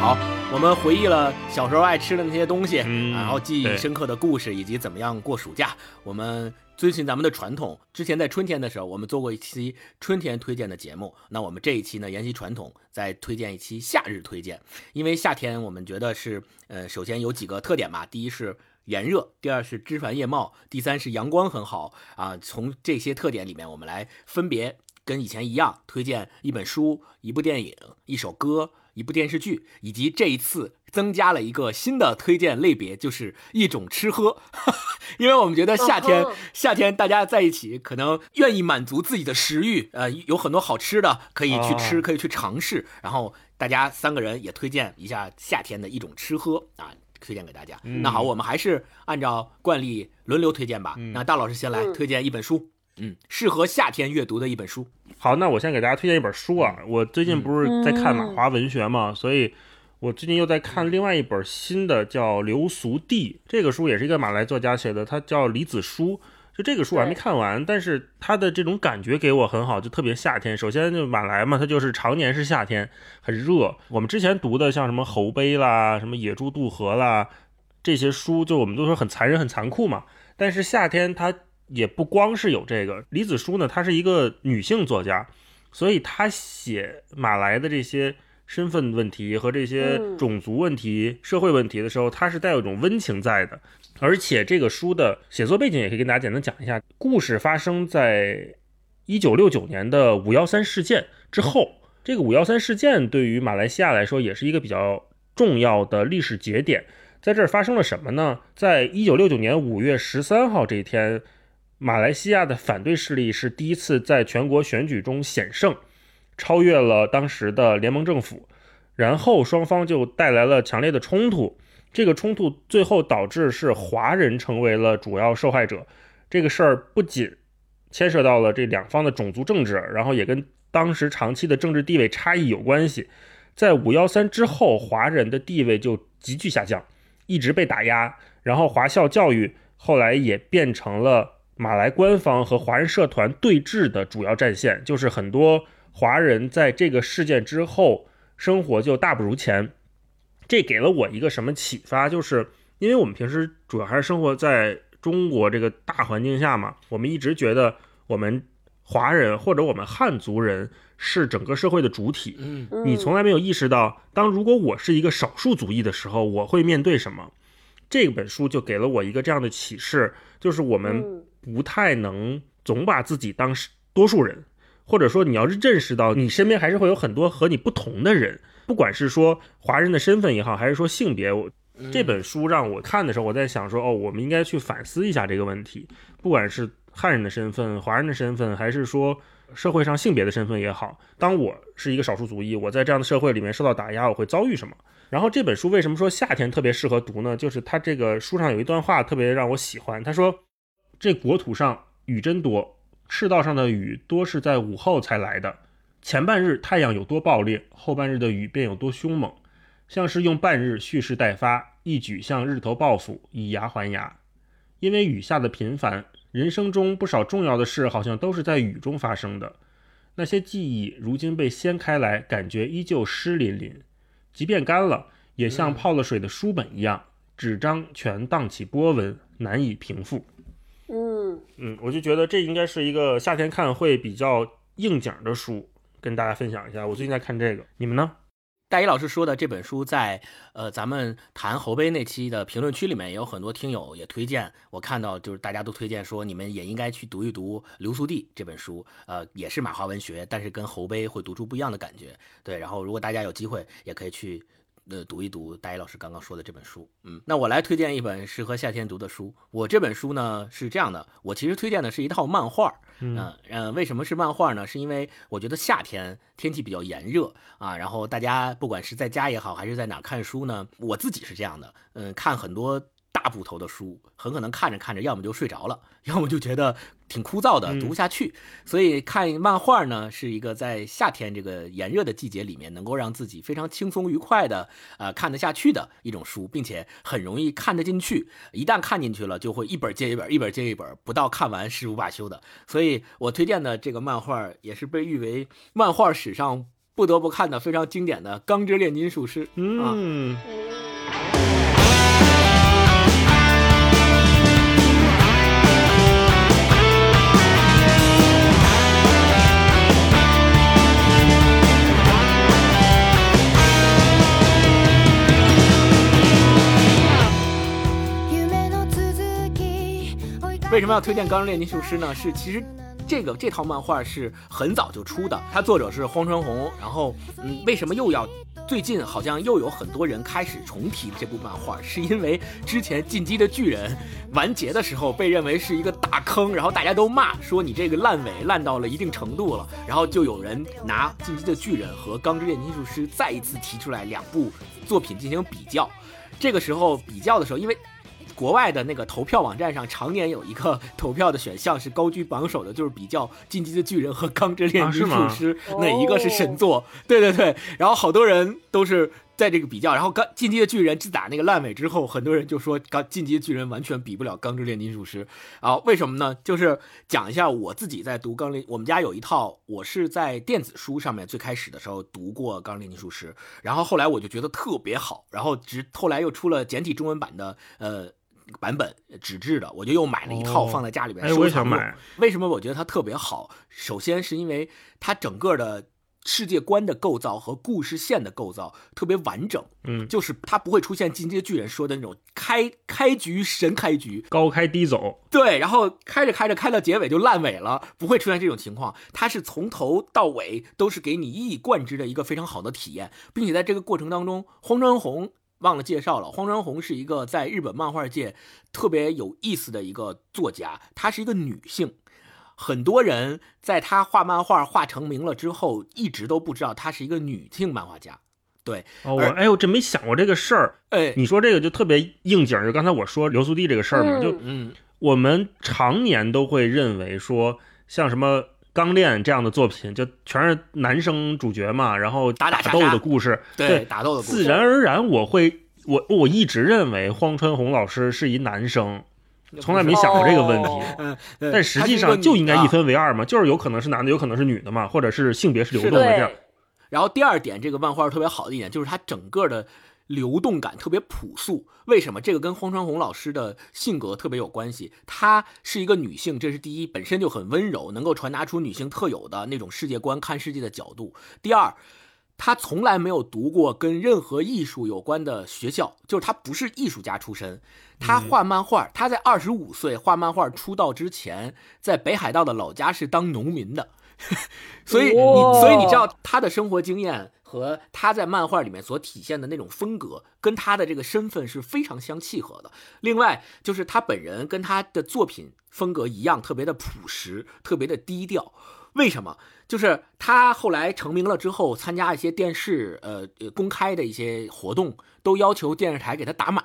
好，我们回忆了小时候爱吃的那些东西，嗯然后记忆深刻的故事，以及怎么样过暑假。我们遵循咱们的传统，之前在春天的时候，我们做过一期春天推荐的节目。那我们这一期呢，沿袭传统，再推荐一期夏日推荐。因为夏天我们觉得是，呃，首先有几个特点吧，第一是。炎热，第二是枝繁叶茂，第三是阳光很好啊。从这些特点里面，我们来分别跟以前一样，推荐一本书、一部电影、一首歌、一部电视剧，以及这一次增加了一个新的推荐类别，就是一种吃喝。*laughs* 因为我们觉得夏天，夏天大家在一起，可能愿意满足自己的食欲，呃，有很多好吃的可以去吃，哦可以去尝试。然后大家三个人也推荐一下夏天的一种吃喝啊。推荐给大家。嗯那好，我们还是按照惯例轮流推荐吧。嗯那大老师先来嗯推荐一本书，嗯，适合夏天阅读的一本书。好，那我先给大家推荐一本书啊。我最近不是在看马华文学嘛，所以我最近又在看另外一本新的，叫《流俗地》。这个书也是一个马来作家写的，他叫李子书。就这个书我还没看完，但是它的这种感觉给我很好，就特别夏天。首先就马来嘛，它就是常年是夏天，很热。我们之前读的像什么侯杯啦、什么野猪渡河啦这些书，就我们都说很残忍、很残酷嘛。但是夏天它也不光是有这个，李子书呢，她是一个女性作家，所以她写马来的这些身份问题和这些嗯种族问题、社会问题的时候，她是带有一种温情在的。而且这个书的写作背景也可以跟大家简单讲一下，故事发生在一九六九年的五幺三事件之后。这个五幺三事件对于马来西亚来说也是一个比较重要的历史节点。在这儿发生了什么呢？在一九六九年五月十三号这一天，马来西亚的反对势力是第一次在全国选举中险胜，超越了当时的联盟政府，然后双方就带来了强烈的冲突。这个冲突最后导致是华人成为了主要受害者。这个事儿不仅牵涉到了这两方的种族政治，然后也跟当时长期的政治地位差异有关系。在五幺三之后，华人的地位就急剧下降，一直被打压。然后华校教育后来也变成了马来官方和华人社团对峙的主要战线，就是很多华人在这个事件之后生活就大不如前。这给了我一个什么启发？就是因为我们平时主要还是生活在中国这个大环境下嘛，我们一直觉得我们华人或者我们汉族人是整个社会的主体。嗯你从来没有意识到，当如果我是一个少数族裔的时候，我会面对什么。这本书就给了我一个这样的启示，就是我们嗯不太能总把自己当是多数人，或者说你要认识到你身边还是会有很多和你不同的人，不管是说华人的身份也好，还是说性别。我这本书让我看的时候，我在想说，哦，我们应该去反思一下这个问题，不管是汉人的身份、华人的身份，还是说社会上性别的身份也好，当我是一个少数族裔，我在这样的社会里面受到打压，我会遭遇什么？然后这本书为什么说夏天特别适合读呢？就是它这个书上有一段话特别让我喜欢，他说：“这国土上雨真多，赤道上的雨多是在午后才来的。前半日太阳有多暴烈，后半日的雨便有多凶猛，像是用半日蓄势待发，一举向日头报复，以牙还牙。因为雨下的频繁，人生中不少重要的事好像都是在雨中发生的。那些记忆如今被掀开来，感觉依旧湿淋淋。即便干了，也像泡了水的书本一样，纸张全荡起波纹，难以平复。嗯，嗯，我就觉得这应该是一个夏天看会比较应景的书，跟大家分享一下。我最近在看这个，你们呢？大一老师说的这本书在呃咱们谈侯杯那期的评论区里面也有很多听友也推荐，我看到就是大家都推荐说你们也应该去读一读《流苏地》这本书，呃也是马华文学，但是跟侯杯会读出不一样的感觉。对，然后如果大家有机会也可以去呃读一读大一老师刚刚说的这本书。嗯，那我来推荐一本适合夏天读的书。我这本书呢是这样的，我其实推荐的是一套漫画。嗯嗯呃，为什么是漫画呢？是因为我觉得夏天天气比较炎热啊，然后大家不管是在家也好，还是在哪看书呢，我自己是这样的，嗯，看很多大部头的书，很可能看着看着，要么就睡着了，要么就觉得挺枯燥的，嗯读不下去。所以看漫画呢，是一个在夏天这个炎热的季节里面，能够让自己非常轻松愉快的呃看得下去的一种书，并且很容易看得进去。一旦看进去了，就会一本接一本，一本接一本，不到看完誓不罢休的。所以我推荐的这个漫画也是被誉为漫画史上不得不看的非常经典的《钢之炼金术师》啊。嗯，为什么要推荐《钢之炼金术师》呢？是其实这个这套漫画是很早就出的，它作者是荒川弘。然后，嗯，为什么又要最近好像又有很多人开始重提这部漫画？是因为之前《进击的巨人》完结的时候被认为是一个大坑，然后大家都骂说你这个烂尾烂到了一定程度了，然后就有人拿《进击的巨人》和《钢之炼金术师》再一次提出来两部作品进行比较。这个时候比较的时候，因为国外的那个投票网站上常年有一个投票的选项是高居榜首的，就是比较《进击的巨人》和《钢之炼金术师》哦哪一个是神作。对对对，然后好多人都是在这个比较，然后钢《进击的巨人》自打那个烂尾之后，很多人就说《钢进击的巨人》完全比不了《钢之炼金术师》啊，为什么呢？就是讲一下我自己在读《钢炼》，我们家有一套，我是在电子书上面最开始的时候读过《钢之炼金术师》，然后后来我就觉得特别好，然后直后来又出了简体中文版的，呃。版本纸质的，我就又买了一套哦放在家里边哎我也收藏用。想买为什么我觉得它特别好？首先是因为它整个的世界观的构造和故事线的构造特别完整，嗯，就是它不会出现进击的巨人说的那种开开局神开局，高开低走，对，然后开着开着开到结尾就烂尾了，不会出现这种情况。它是从头到尾都是给你一以贯之的一个非常好的体验，并且在这个过程当中，荒川弘忘了介绍了，荒川弘是一个在日本漫画界特别有意思的一个作家，她是一个女性。很多人在她画漫画画成名了之后，一直都不知道她是一个女性漫画家。对，哦，我而哎，我真没想过这个事儿。哎，你说这个就特别应景，就刚才我说流苏地这个事儿嘛，嗯就嗯，我们常年都会认为说，像什么《钢炼这样的作品，就全是男生主角嘛，然后打打杀杀的故事，对打斗的故事自然而然我会，我我一直认为荒川弘老师是一男生，从来没想过这个问题。但实际上就应该一分为二嘛，就是有可能是男的，有可能是女的嘛，或者是性别是流动的这样。，然后第二点，这个漫画特别好的一点就是它整个的流动感特别朴素。为什么？这个跟荒川弘老师的性格特别有关系。她是一个女性，这是第一，本身就很温柔，能够传达出女性特有的那种世界观、看世界的角度。第二，她从来没有读过跟任何艺术有关的学校，就是她不是艺术家出身。她画漫画，她在二十五岁画漫画出道之前，在北海道的老家是当农民的。*laughs* 所以你，所以你知道他的生活经验和他在漫画里面所体现的那种风格，跟他的这个身份是非常相契合的。另外，就是他本人跟他的作品风格一样，特别的朴实，特别的低调。为什么？就是他后来成名了之后，参加一些电视呃公开的一些活动，都要求电视台给他打码。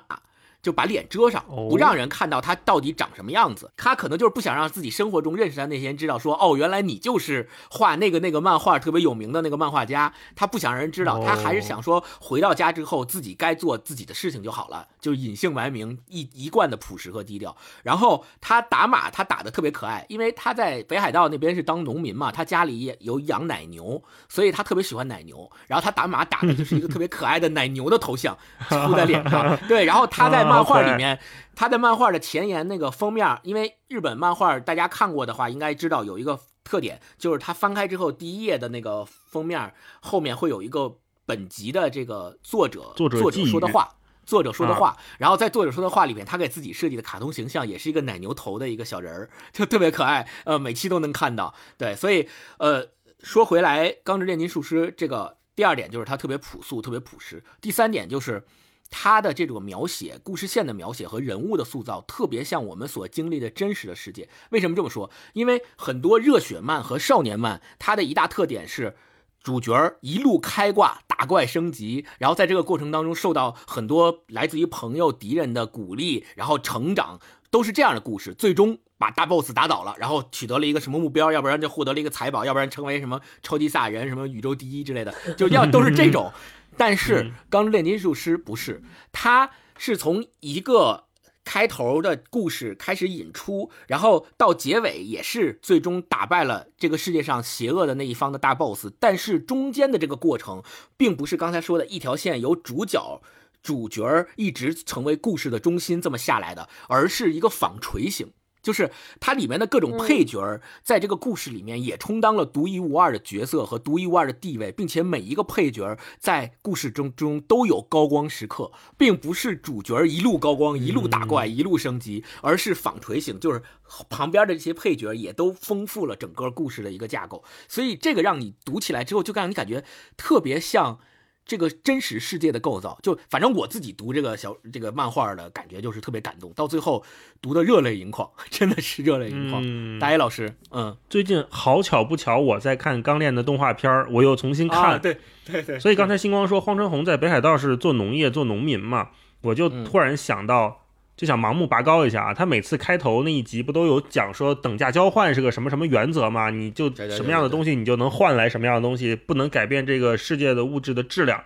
就把脸遮上，哦不让人看到他到底长什么样子。他可能就是不想让自己生活中认识的那些人知道说，哦，原来你就是画那个那个漫画特别有名的那个漫画家。他不想让人知道，哦他还是想说回到家之后自己该做自己的事情就好了，就是隐姓埋名，一一贯的朴实和低调。然后他打马，他打的特别可爱，因为他在北海道那边是当农民嘛，他家里也有养奶牛，所以他特别喜欢奶牛。然后他打马打的就是一个特别可爱的奶牛的头像敷在脸上，*laughs* 对。然后他在漫画里面，他在漫画的前言那个封面，因为日本漫画大家看过的话，应该知道有一个特点，就是他翻开之后第一页的那个封面后面会有一个本集的这个作者作者说的话。作者说的话，然后在作者说的话里面，他给自己设计的卡通形象也是一个奶牛头的一个小人儿，*laughs* 就特别可爱，呃，每期都能看到。对，所以呃，说回来，《钢之炼金术师》这个第二点就是它特别朴素，特别朴实。第三点就是它的这种描写、故事线的描写和人物的塑造，特别像我们所经历的真实的世界。为什么这么说？因为很多热血漫和少年漫，它的一大特点是。主角儿一路开挂，打怪升级，然后在这个过程当中受到很多来自于朋友、敌人的鼓励，然后成长，都是这样的故事。最终把大 boss 打倒了，然后取得了一个什么目标，要不然就获得了一个财宝，要不然成为什么超级赛亚人、什么宇宙第一之类的，*laughs* 就要都是这种。但是《钢之炼金术师》不是，他是从一个开头的故事开始引出，然后到结尾也是最终打败了这个世界上邪恶的那一方的大 boss。但是中间的这个过程，并不是刚才说的一条线由主角。主角一直成为故事的中心这么下来的，而是一个纺锤型，就是它里面的各种配角儿在这个故事里面也充当了独一无二的角色和独一无二的地位，并且每一个配角儿在故事中中都有高光时刻，并不是主角儿一路高光一路打怪一路升级，而是纺锤型，就是旁边的这些配角儿也都丰富了整个故事的一个架构，所以这个让你读起来之后就让你感觉特别像。这个真实世界的构造，就反正我自己读这个小这个漫画的感觉就是特别感动，到最后读的热泪盈眶，*laughs* 真的是热泪盈眶。嗯大一老师，嗯，最近好巧不巧，我在看《钢炼》的动画片儿，我又重新看。啊，对对对，所以刚才星光说荒川弘在北海道是做农业、做农民嘛，我就嗯突然想到，就想盲目拔高一下啊。他每次开头那一集不都有讲说等价交换是个什么什么原则吗？你就什么样的东西你就能换来什么样的东西，不能改变这个世界的物质的质量。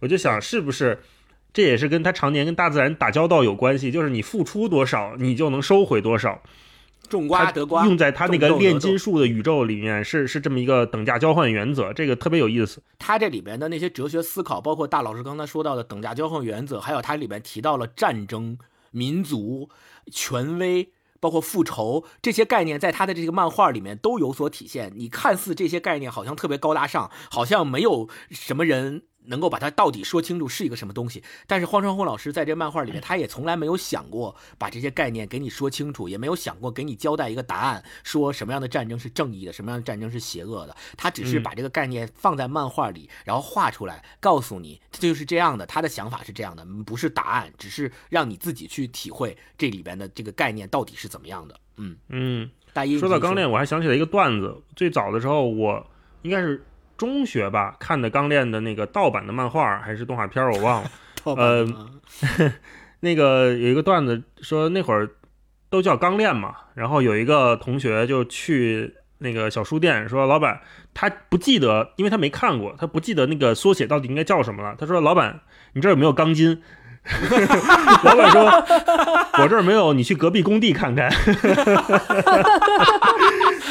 我就想是不是。这也是跟他常年跟大自然打交道有关系，就是你付出多少，你就能收回多少。种瓜得瓜，用在他那个炼金术的宇宙里面，是是这么一个等价交换原则，这个特别有意思。他这里边的那些哲学思考，包括大老师刚才说到的等价交换原则，还有他里边提到了战争、民族、权威。包括复仇这些概念，在他的这个漫画里面都有所体现。你看似这些概念好像特别高大上，好像没有什么人能够把它到底说清楚是一个什么东西。但是荒川弘老师在这漫画里面，他也从来没有想过把这些概念给你说清楚，也没有想过给你交代一个答案，说什么样的战争是正义的，什么样的战争是邪恶的。他只是把这个概念放在漫画里，然后画出来，告诉你这就是这样的，他的想法是这样的，不是答案，只是让你自己去体会这里边的这个概念到底是怎么样的。嗯，嗯，大一说到钢炼，我还想起来一个段子。最早的时候，我应该是中学吧看的钢炼的那个盗版的漫画还是动画片儿，我忘了。*laughs* 呃 *laughs* 那个有一个段子说那会儿都叫钢炼嘛，然后有一个同学就去那个小书店，说老板他不记得，因为他没看过，他不记得那个缩写到底应该叫什么了。他说老板，你这儿有没有钢筋？*laughs* 老板说：“我这儿没有，你去隔壁工地看看。”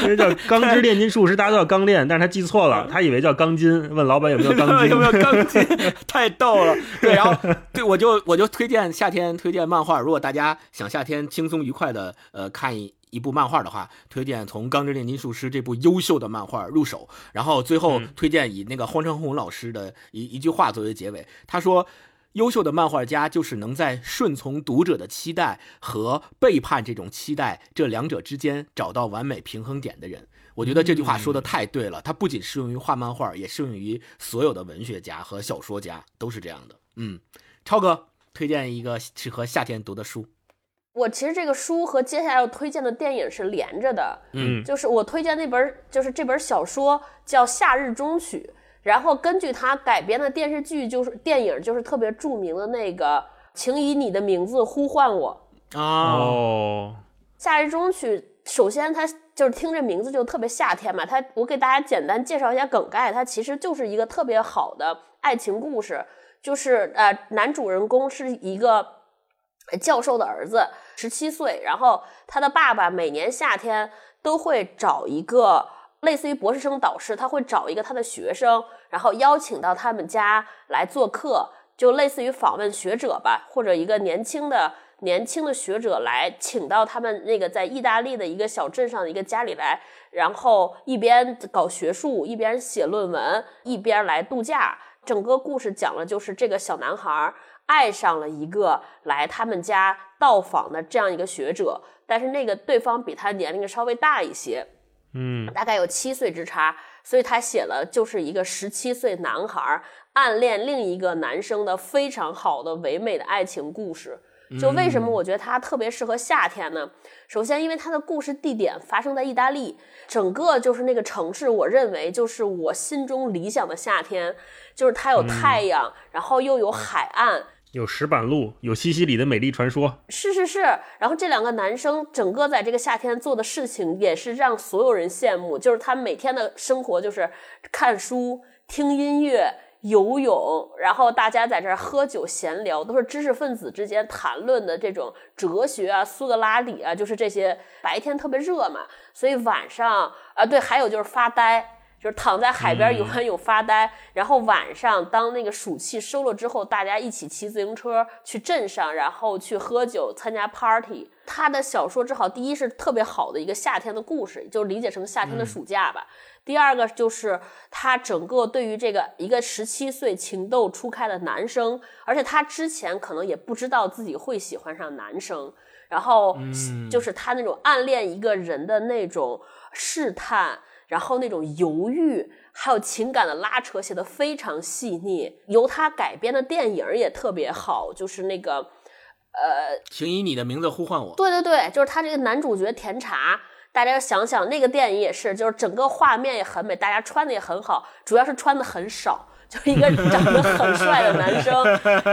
因为叫钢之炼金术师，大家都叫钢炼，但是他记错了，他以为叫钢筋，问老板有没有钢筋，*laughs* 有没有钢筋？*laughs* 太逗了。对，然后 *laughs* 对我就我就推荐夏天推荐漫画，如果大家想夏天轻松愉快的呃看一。一部漫画的话，推荐从《钢之炼金术师》这部优秀的漫画入手，然后最后推荐以那个荒川弘老师的一一句话作为结尾，他说。优秀的漫画家就是能在顺从读者的期待和背叛这种期待这两者之间找到完美平衡点的人。我觉得这句话说的太对了，它不仅适用于画漫画，也适用于所有的文学家和小说家，都是这样的。嗯，超哥推荐一个适合夏天读的书。我其实这个书和接下来要推荐的电影是连着的。嗯，就是我推荐那本，就是这本小说叫《夏日中曲》。然后根据他改编的电视剧，就是电影，就是特别著名的那个《请以你的名字呼唤我》哦。夏日中曲，首先它就是听这名字就特别夏天嘛。它我给大家简单介绍一下梗概，它其实就是一个特别好的爱情故事，就是呃男主人公是一个教授的儿子，十七岁，然后他的爸爸每年夏天都会找一个。类似于博士生导师，他会找一个他的学生，然后邀请到他们家来做客，就类似于访问学者吧，或者一个年轻的年轻的学者来请到他们那个在意大利的一个小镇上的一个家里来，然后一边搞学术，一边写论文，一边来度假。整个故事讲了就是这个小男孩爱上了一个来他们家到访的这样一个学者，但是那个对方比他年龄稍微大一些。嗯，大概有七岁之差，所以他写了就是一个十七岁男孩暗恋另一个男生的非常好的唯美的爱情故事。就为什么我觉得它特别适合夏天呢？首先，因为它的故事地点发生在意大利，整个就是那个城市，我认为就是我心中理想的夏天，就是它有太阳，然后又有海岸。有石板路，有西西里的美丽传说，是是是。然后这两个男生整个在这个夏天做的事情，也是让所有人羡慕。就是他每天的生活就是看书、听音乐、游泳，然后大家在这儿喝酒闲聊，都是知识分子之间谈论的这种哲学啊、苏格拉底啊，就是这些。白天特别热嘛，所以晚上啊，对，还有就是发呆。就是躺在海边游完泳发呆，然后晚上当那个暑气收了之后，大家一起骑自行车去镇上，然后去喝酒参加 party。他的小说正好第一是特别好的一个夏天的故事，就理解成夏天的暑假吧。第二个就是他整个对于这个一个十七岁情窦初开的男生，而且他之前可能也不知道自己会喜欢上男生，然后就是他那种暗恋一个人的那种试探。然后那种犹豫，还有情感的拉扯，写的非常细腻。由他改编的电影也特别好，就是那个，呃，请以你的名字呼唤我。对对对，就是他这个男主角甜茶。大家想想，那个电影也是，就是整个画面也很美，大家穿的也很好，主要是穿的很少。就是一个长得很帅的男生，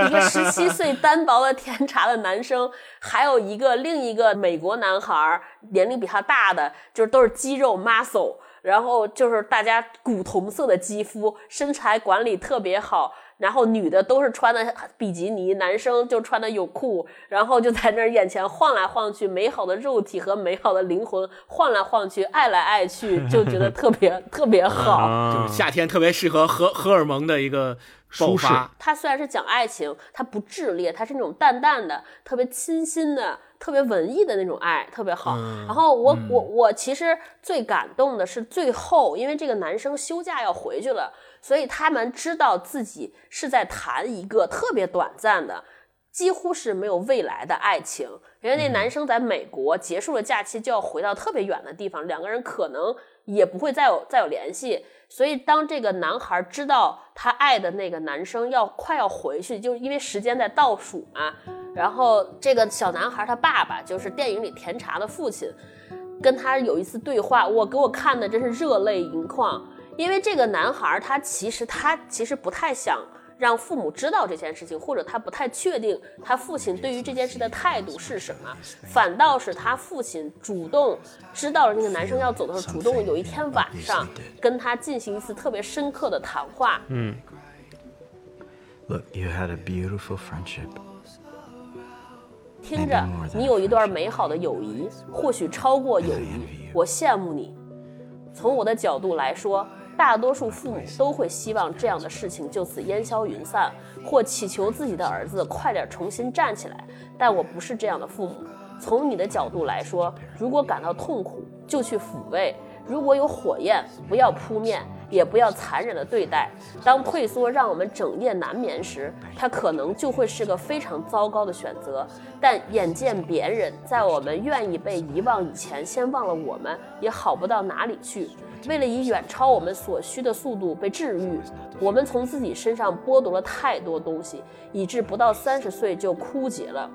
一个十七岁单薄的甜茶的男生，还有一个另一个美国男孩，年龄比他大的，就是都是肌肉 muscle。然后就是大家古铜色的肌肤，身材管理特别好。然后女的都是穿的比基尼，男生就穿的泳裤，然后就在那儿眼前晃来晃去，美好的肉体和美好的灵魂晃来晃去，爱来爱去，就觉得特别 *laughs* 特别好。*laughs* 就是夏天特别适合荷荷尔蒙的一个舒适。它虽然是讲爱情，它不炽烈，它是那种淡淡的、特别清新的。特别文艺的那种爱，特别好。然后我我我其实最感动的是最后，因为这个男生休假要回去了，所以他们知道自己是在谈一个特别短暂的，几乎是没有未来的爱情。因为那男生在美国结束了假期就要回到特别远的地方，两个人可能也不会再有再有联系。所以当这个男孩知道他爱的那个男生要快要回去，就因为时间在倒数嘛。然后这个小男孩他爸爸就是电影里甜茶的父亲，跟他有一次对话，我给我看的真是热泪盈眶。因为这个男孩他其实他其实不太想让父母知道这件事情，或者他不太确定他父亲对于这件事的态度是什么，反倒是他父亲主动知道了那个男生要走的时候，主动有一天晚上跟他进行一次特别深刻的谈话。Look, you had a beautiful friendship. 听着，你有一段美好的友谊，或许超过友谊，我羡慕你。从我的角度来说，大多数父母都会希望这样的事情就此烟消云散，或祈求自己的儿子快点重新站起来。但我不是这样的父母。从你的角度来说，如果感到痛苦，就去抚慰；如果有火焰，不要扑灭，也不要残忍的对待。当退缩让我们整夜难眠时，它可能就会是个非常糟糕的选择。但眼见别人在我们愿意被遗忘以前，先忘了我们，也好不到哪里去。为了以远超我们所需的速度被治愈，我们从自己身上剥夺了太多东西，以致不到三十岁就枯竭了。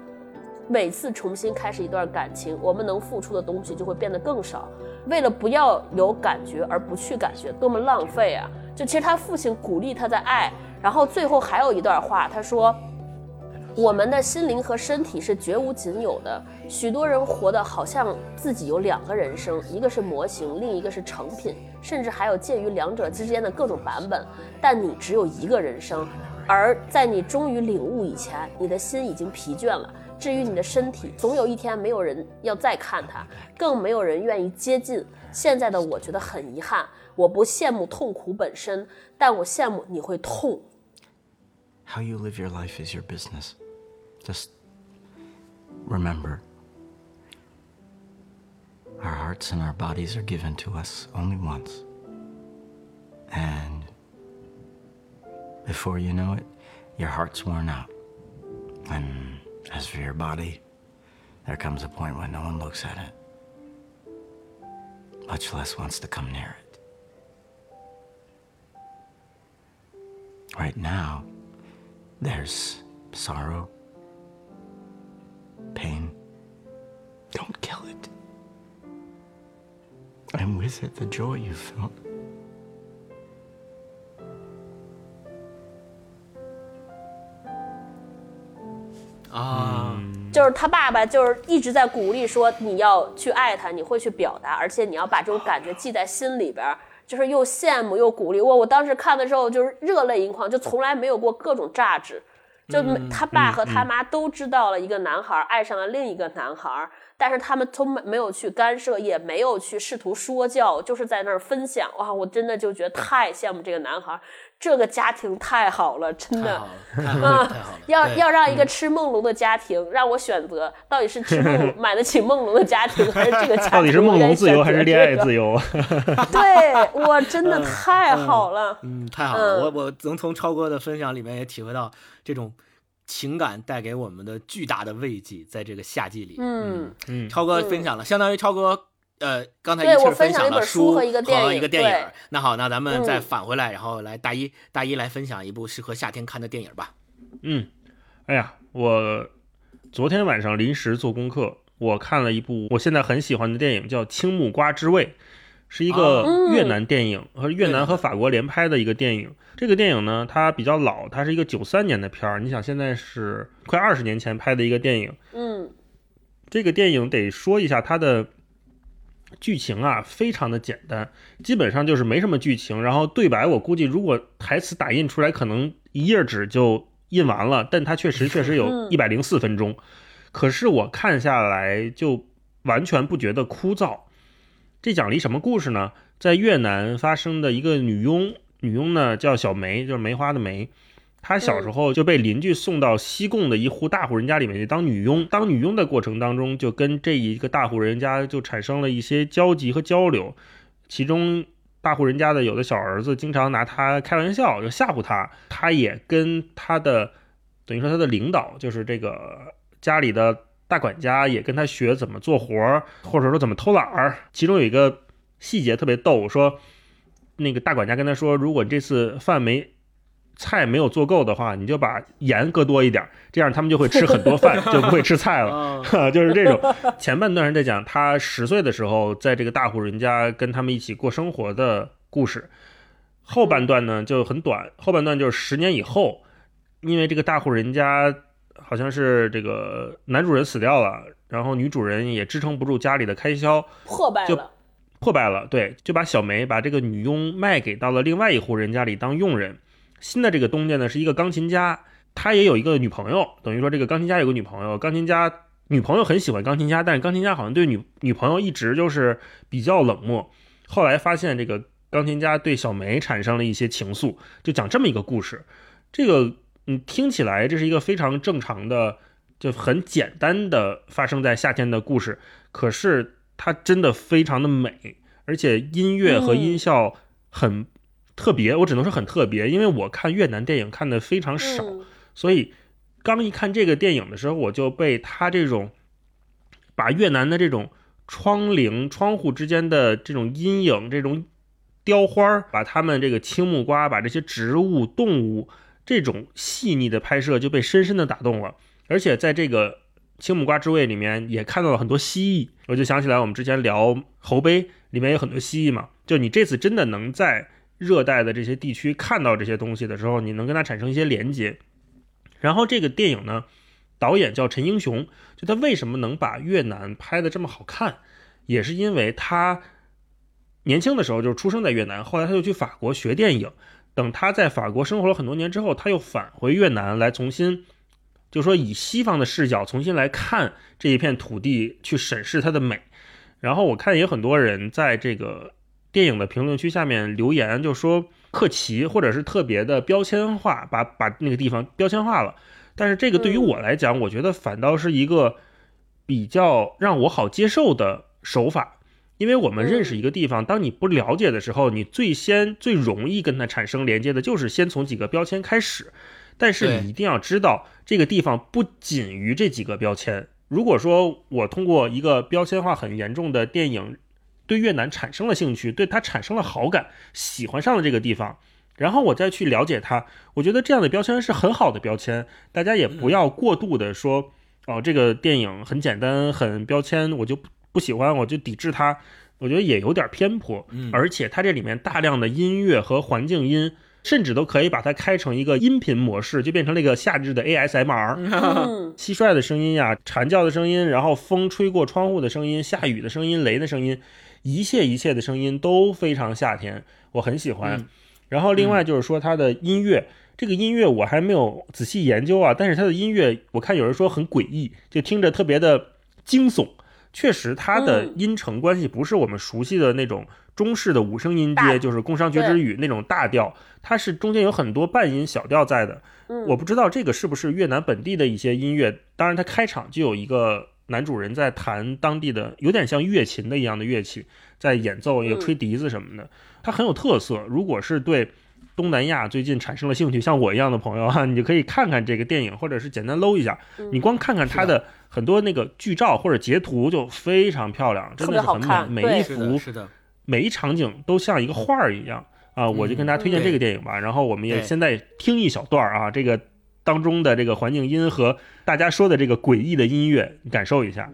每次重新开始一段感情，我们能付出的东西就会变得更少。为了不要有感觉而不去感觉，多么浪费啊！就其实他父亲鼓励他在爱，然后最后还有一段话，他说：“我们的心灵和身体是绝无仅有的。许多人活得好像自己有两个人生，一个是模型，另一个是成品，甚至还有介于两者之间的各种版本。但你只有一个人生，而在你终于领悟以前，你的心已经疲倦了。至于你的身体，总有一天没有人要再看它，更没有人愿意接近。现在的我觉得很遗憾，我不羡慕痛苦本身，但我羡慕你会痛。How you live your life is your business. Just remember our hearts and our bodies are given to us only once. And before you know it, your heart's worn out. And as for your body, there comes a point when no one looks at it, much less wants to come near it. Right now, there's sorrow, pain. Don't kill it. And with it, the joy you felt. 啊，就是他爸爸就是一直在鼓励说你要去爱他，你会去表达，而且你要把这种感觉记在心里边儿，就是又羡慕又鼓励我。我当时看的时候就是热泪盈眶，就从来没有过各种榨汁。就他爸和他妈都知道了一个男孩爱上了另一个男孩，但是他们从没没有去干涉，也没有去试图说教，就是在那儿分享。哇，我真的就觉得太羡慕这个男孩，这个家庭太好了，真的太好。了，太好了，太好了。要要让一个吃梦龙的家庭让我选择，到底是吃梦龙 *laughs* 买得起梦龙的家庭，还是这个家庭？到底是梦龙自由还是恋爱自由？*laughs* 对，我，真的太好了。嗯，太好了，嗯我我能从超哥的分享里面也体会到这种情感带给我们的巨大的慰藉，在这个夏季里。嗯，嗯，超哥分享了，相当于超哥。呃，刚才一气儿分分享了书书和一个电影电影。那好，那咱们再嗯返回来，然后来大一大一来分享一部适合夏天看的电影吧。嗯，哎呀，我昨天晚上临时做功课，我看了一部我现在很喜欢的电影，叫《青木瓜之味》，是一个哦越南电影，和越南和法国联拍的一个电影。这个电影呢，它比较老，它是一个九三年的片儿。你想，现在是快二十年前拍的一个电影。嗯这个电影得说一下它的剧情啊，非常的简单，基本上就是没什么剧情。然后对白，我估计如果台词打印出来，可能一页纸就印完了。但它确实确实有嗯一百零四分钟，可是我看下来就完全不觉得枯燥。这讲了一什么故事呢？在越南发生的一个女佣，女佣呢叫小梅，就是梅花的梅。她小时候就被邻居送到西贡的一户大户人家里面去当女佣。当女佣的过程当中，就跟这一个大户人家就产生了一些交集和交流。其中大户人家的有的小儿子经常拿她开玩笑，就吓唬她。她也跟她的等于说她的领导，就是这个家里的大管家，也跟他学怎么做活儿，或者说怎么偷懒儿。其中有一个细节特别逗，说那个大管家跟他说，如果这次饭没菜没有做够的话，你就把盐搁多一点儿，这样他们就会吃很多饭，*laughs* 就不会吃菜了。*laughs* 就是这种。前半段是在讲他十岁的时候，在这个大户人家跟他们一起过生活的故事，后半段呢就很短，后半段就是十年以后，因为这个大户人家好像是这个男主人死掉了，然后女主人也支撑不住家里的开销，就破败了，破败了，对，就把小梅把这个女佣卖给到了另外一户人家里当佣人。新的这个东家呢是一个钢琴家，他也有一个女朋友，等于说这个钢琴家有个女朋友，钢琴家女朋友很喜欢钢琴家，但是钢琴家好像对女女朋友一直就是比较冷漠。后来发现这个钢琴家对小梅产生了一些情愫，就讲这么一个故事。这个嗯，听起来这是一个非常正常的，就很简单的发生在夏天的故事，可是它真的非常的美，而且音乐和音效很特别，我只能说很特别，因为我看越南电影看的非常少，嗯。所以刚一看这个电影的时候，我就被它这种把越南的这种窗棂、窗户之间的这种阴影、这种雕花儿，把他们这个青木瓜、把这些植物、动物这种细腻的拍摄就被深深的打动了。而且在这个青木瓜之味里面也看到了很多蜥蜴，我就想起来我们之前聊猴杯里面有很多蜥蜴嘛，就你这次真的能在热带的这些地区看到这些东西的时候，你能跟它产生一些连接。然后这个电影呢，导演叫陈英雄，就他为什么能把越南拍的这么好看，也是因为他年轻的时候就出生在越南，后来他就去法国学电影。等他在法国生活了很多年之后，他又返回越南来重新，就说以西方的视角重新来看这一片土地，去审视它的美。然后我看也很多人在这个电影的评论区下面留言，就说克奇或者是特别的标签化，把把那个地方标签化了。但是这个对于我来讲，我觉得反倒是一个比较让我好接受的手法。因为我们认识一个地方，当你不了解的时候，你最先最容易跟它产生连接的，就是先从几个标签开始。但是你一定要知道，这个地方不仅于这几个标签。如果说我通过一个标签化很严重的电影，对越南产生了兴趣，对它产生了好感，喜欢上了这个地方，然后我再去了解它，我觉得这样的标签是很好的标签。大家也不要过度的说，哦，这个电影很简单，很标签，我就不不喜欢，我就抵制它。我觉得也有点偏颇，而且它这里面大量的音乐和环境音，甚至都可以把它开成一个音频模式，就变成了一个夏日的 ASMR。嗯，蟋蟀的声音呀，蝉叫的声音，然后风吹过窗户的声音，下雨的声音，雷的声音，一切一切的声音都非常夏天，我很喜欢。嗯然后另外就是说它的音乐，这个音乐我还没有仔细研究啊，但是它的音乐我看有人说很诡异，就听着特别的惊悚。确实，它的嗯音程关系不是我们熟悉的那种中式的五声音阶，就是宫商角徵羽那种大调，它是中间有很多半音小调在的。嗯我不知道这个是不是越南本地的一些音乐。当然，它开场就有一个男主人在弹当地的有点像乐琴的一样的乐器，在演奏，有吹笛子什么的，它很有特色。如果是对东南亚最近产生了兴趣，像我一样的朋友哈、*laughs* 你就可以看看这个电影，或者是简单搂一下。你光看看它的很多那个剧照或者截图就非常漂亮，真的是很美，每一，幅是的，每一场景都像一个画儿一样啊！我就跟大家推荐这个电影吧。然后我们也现在听一小段儿啊，这个当中的这个环境音和大家说的这个诡异的音乐，你感受一下。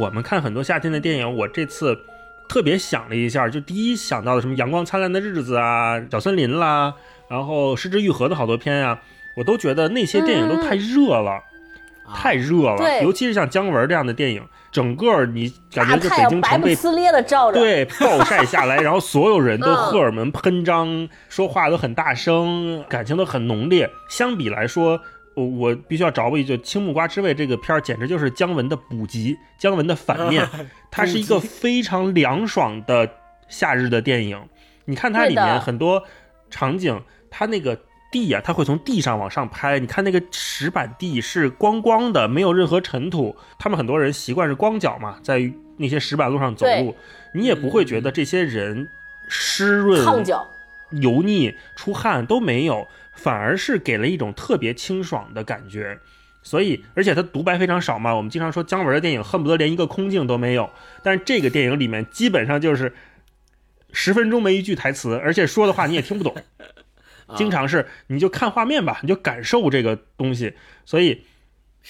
我们看很多夏天的电影，我这次特别想了一下，就第一想到的什么《阳光灿烂的日子》啊，《小森林》啦，然后《失之愈合》的好多片啊、我都觉得那些电影都太热了，啊。太热了，对。尤其是像姜文这样的电影，整个你感觉大就北京城被撕裂的照着，对，暴晒下来，然后所有人都嗯 *laughs* 荷尔蒙喷张，说话都很大声，感情都很浓烈。相比来说，我我必须要找补一句，《青木瓜之味》这个片儿简直就是姜文的补集，姜文的反面，它是一个非常凉爽的夏日的电影。你看它里面很多场景，它那个。地呀、它会从地上往上拍。你看那个石板地是光光的，没有任何尘土。他们很多人习惯是光脚嘛，在那些石板路上走路，你也不会觉得这些人湿润烫脚，油腻、出汗都没有，反而是给了一种特别清爽的感觉。所以，而且它独白非常少嘛，我们经常说姜文的电影恨不得连一个空镜都没有，但是这个电影里面基本上就是十分钟没一句台词，而且说的话你也听不懂，*laughs* 经常是你就看画面吧，你就感受这个东西。所以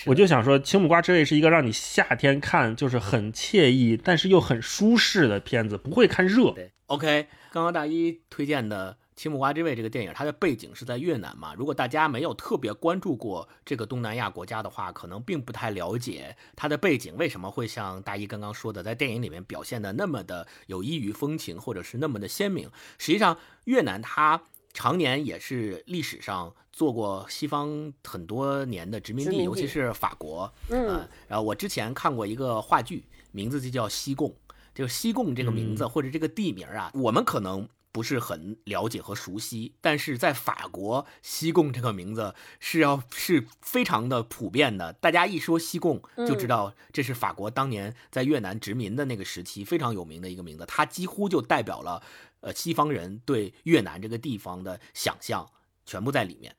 我就想说，《青木瓜之味》是一个让你夏天看就是很惬意，但是又很舒适的片子，不会看热。对，OK，刚刚大一推荐的《青木瓜之味》这个电影，它的背景是在越南嘛。如果大家没有特别关注过这个东南亚国家的话，可能并不太了解它的背景为什么会像大一刚刚说的，在电影里面表现的那么的有异域风情，或者是那么的鲜明。实际上，越南它常年也是历史上做过西方很多年的殖民地，民地尤其是法国。嗯呃然后我之前看过一个话剧，名字就叫《西贡》。就西贡这个名字或者这个地名啊，我们可能不是很了解和熟悉，但是在法国，西贡这个名字是要是非常的普遍的。大家一说西贡，就知道这是法国当年在越南殖民的那个时期非常有名的一个名字，它几乎就代表了呃西方人对越南这个地方的想象，全部在里面。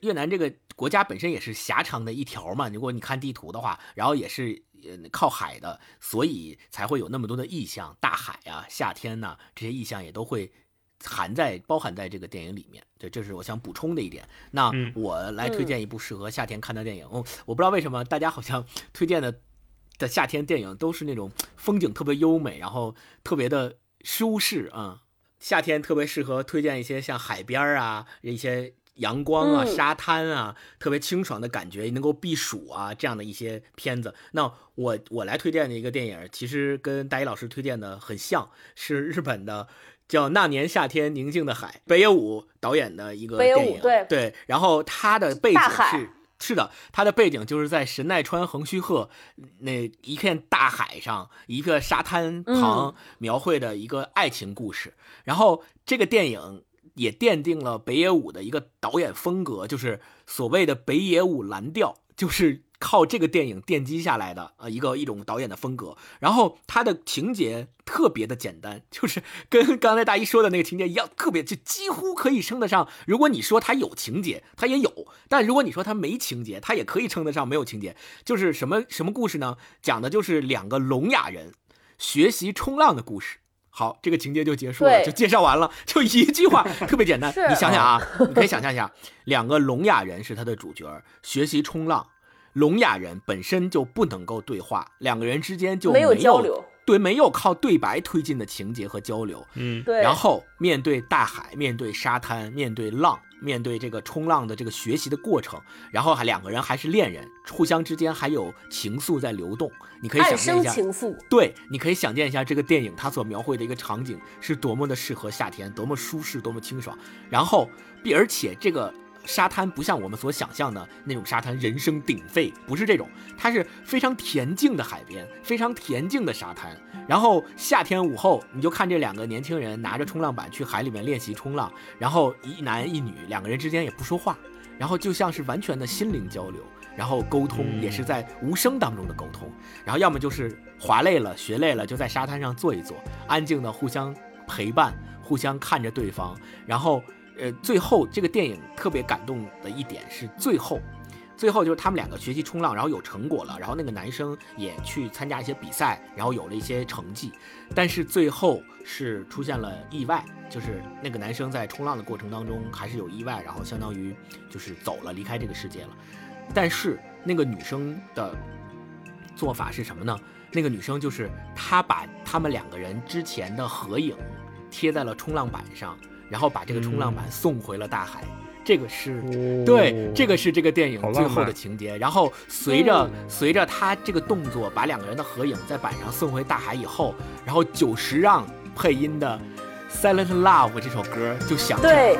越南这个国家本身也是狭长的一条嘛，如果你看地图的话，然后也是呃靠海的，所以才会有那么多的意象，大海啊、夏天呐、这些意象也都会含在包含在这个电影里面。对这是我想补充的一点。那嗯我来推荐一部适合夏天看的电影。哦，我不知道为什么大家好像 *laughs* 推荐的的夏天电影都是那种风景特别优美，然后特别的舒适啊、夏天特别适合推荐一些像海边啊，一些阳光啊、嗯沙滩啊，特别清爽的感觉，能够避暑啊这样的一些片子。那我我来推荐的一个电影，其实跟大一老师推荐的很像，是日本的。叫《那年夏天宁静的海》，北野武导演的一个电影，对对，然后他的背景是是的，他的背景就是在神奈川横须贺那一片大海上，一个沙滩旁描绘的一个爱情故事。然后这个电影也奠定了北野武的一个导演风格，就是所谓的北野武蓝调，就是靠这个电影奠基下来的呃一个一种导演的风格。然后他的情节特别的简单，就是跟刚才大一说的那个情节一样，特别就几乎可以称得上，如果你说他有情节，他也有；但如果你说他没情节，他也可以称得上没有情节。就是什么什么故事呢？讲的就是两个聋哑人学习冲浪的故事。好，这个情节就结束了，就介绍完了，*laughs* 就一句话，*laughs* 特别简单。你想想啊，*laughs* 你可以想象一下，两个聋哑人是他的主角，学习冲浪。聋哑人本身就不能够对话，两个人之间就没有有交流，对，没有靠对白推进的情节和交流。嗯，对，然后面对大海，面对沙滩，面对浪，面对这个冲浪的这个学习的过程，然后还两个人还是恋人，互相之间还有情愫在流动。你可以想象一下，情愫，对，你可以想见一下这个电影它所描绘的一个场景是多么的适合夏天，多么舒适，多么清爽。然后，并而且这个沙滩不像我们所想象的那种沙滩人声鼎沸，不是这种，它是非常恬静的海边，非常恬静的沙滩。然后夏天午后，你就看这两个年轻人拿着冲浪板去海里面练习冲浪，然后一男一女两个人之间也不说话，然后就像是完全的心灵交流。然后沟通也是在无声当中的沟通，然后要么就是滑累了、学累了，就在沙滩上坐一坐，安静的互相陪伴，互相看着对方。然后，呃，最后这个电影特别感动的一点是最后，最后就是他们两个学习冲浪，然后有成果了，然后那个男生也去参加一些比赛，然后有了一些成绩，但是最后是出现了意外，就是那个男生在冲浪的过程当中还是有意外，然后相当于就是走了，离开这个世界了。但是那个女生的做法是什么呢？那个女生就是她把他们两个人之前的合影贴在了冲浪板上，然后把这个冲浪板送回了大海。这个是对，这个是这个电影最后的情节。然后随着、嗯。随着他这个动作，把两个人的合影在板上送回大海以后，然后久石让配音的《Silent Love》这首歌就响起来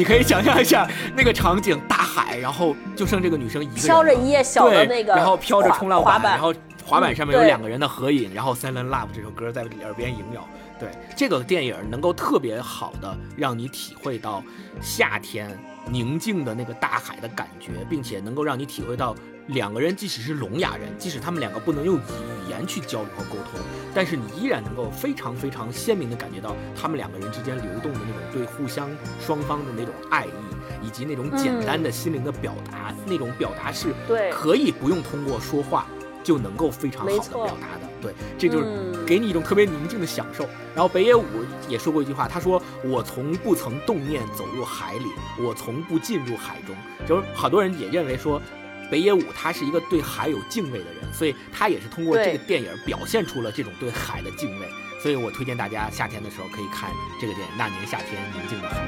你可以想象一下那个场景，大海，然后就剩这个女生一个人，飘着一夜小的对那个然后飘着冲浪板，滑板。然后滑板上面有两个人的合影，然后《Silent Love》这首歌在耳边萦绕。对，这个电影能够特别好的让你体会到夏天宁静的那个大海的感觉，并且能够让你体会到两个人即使是聋哑人，即使他们两个不能用语言去交流和沟通，但是你依然能够非常非常鲜明的感觉到他们两个人之间流动的那种对互相双方的那种爱意，以及那种简单的心灵的表达，那种表达是对可以不用通过说话就能够非常好的表达的。对，这就是嗯给你一种特别宁静的享受。然后北野武也说过一句话，他说：“我从不曾动念走入海里，我从不进入海中。”就是好多人也认为说。北野武他是一个对海有敬畏的人，所以他也是通过这个电影表现出了这种对海的敬畏。所以我推荐大家夏天的时候可以看这个电影《那年夏天宁静的海》。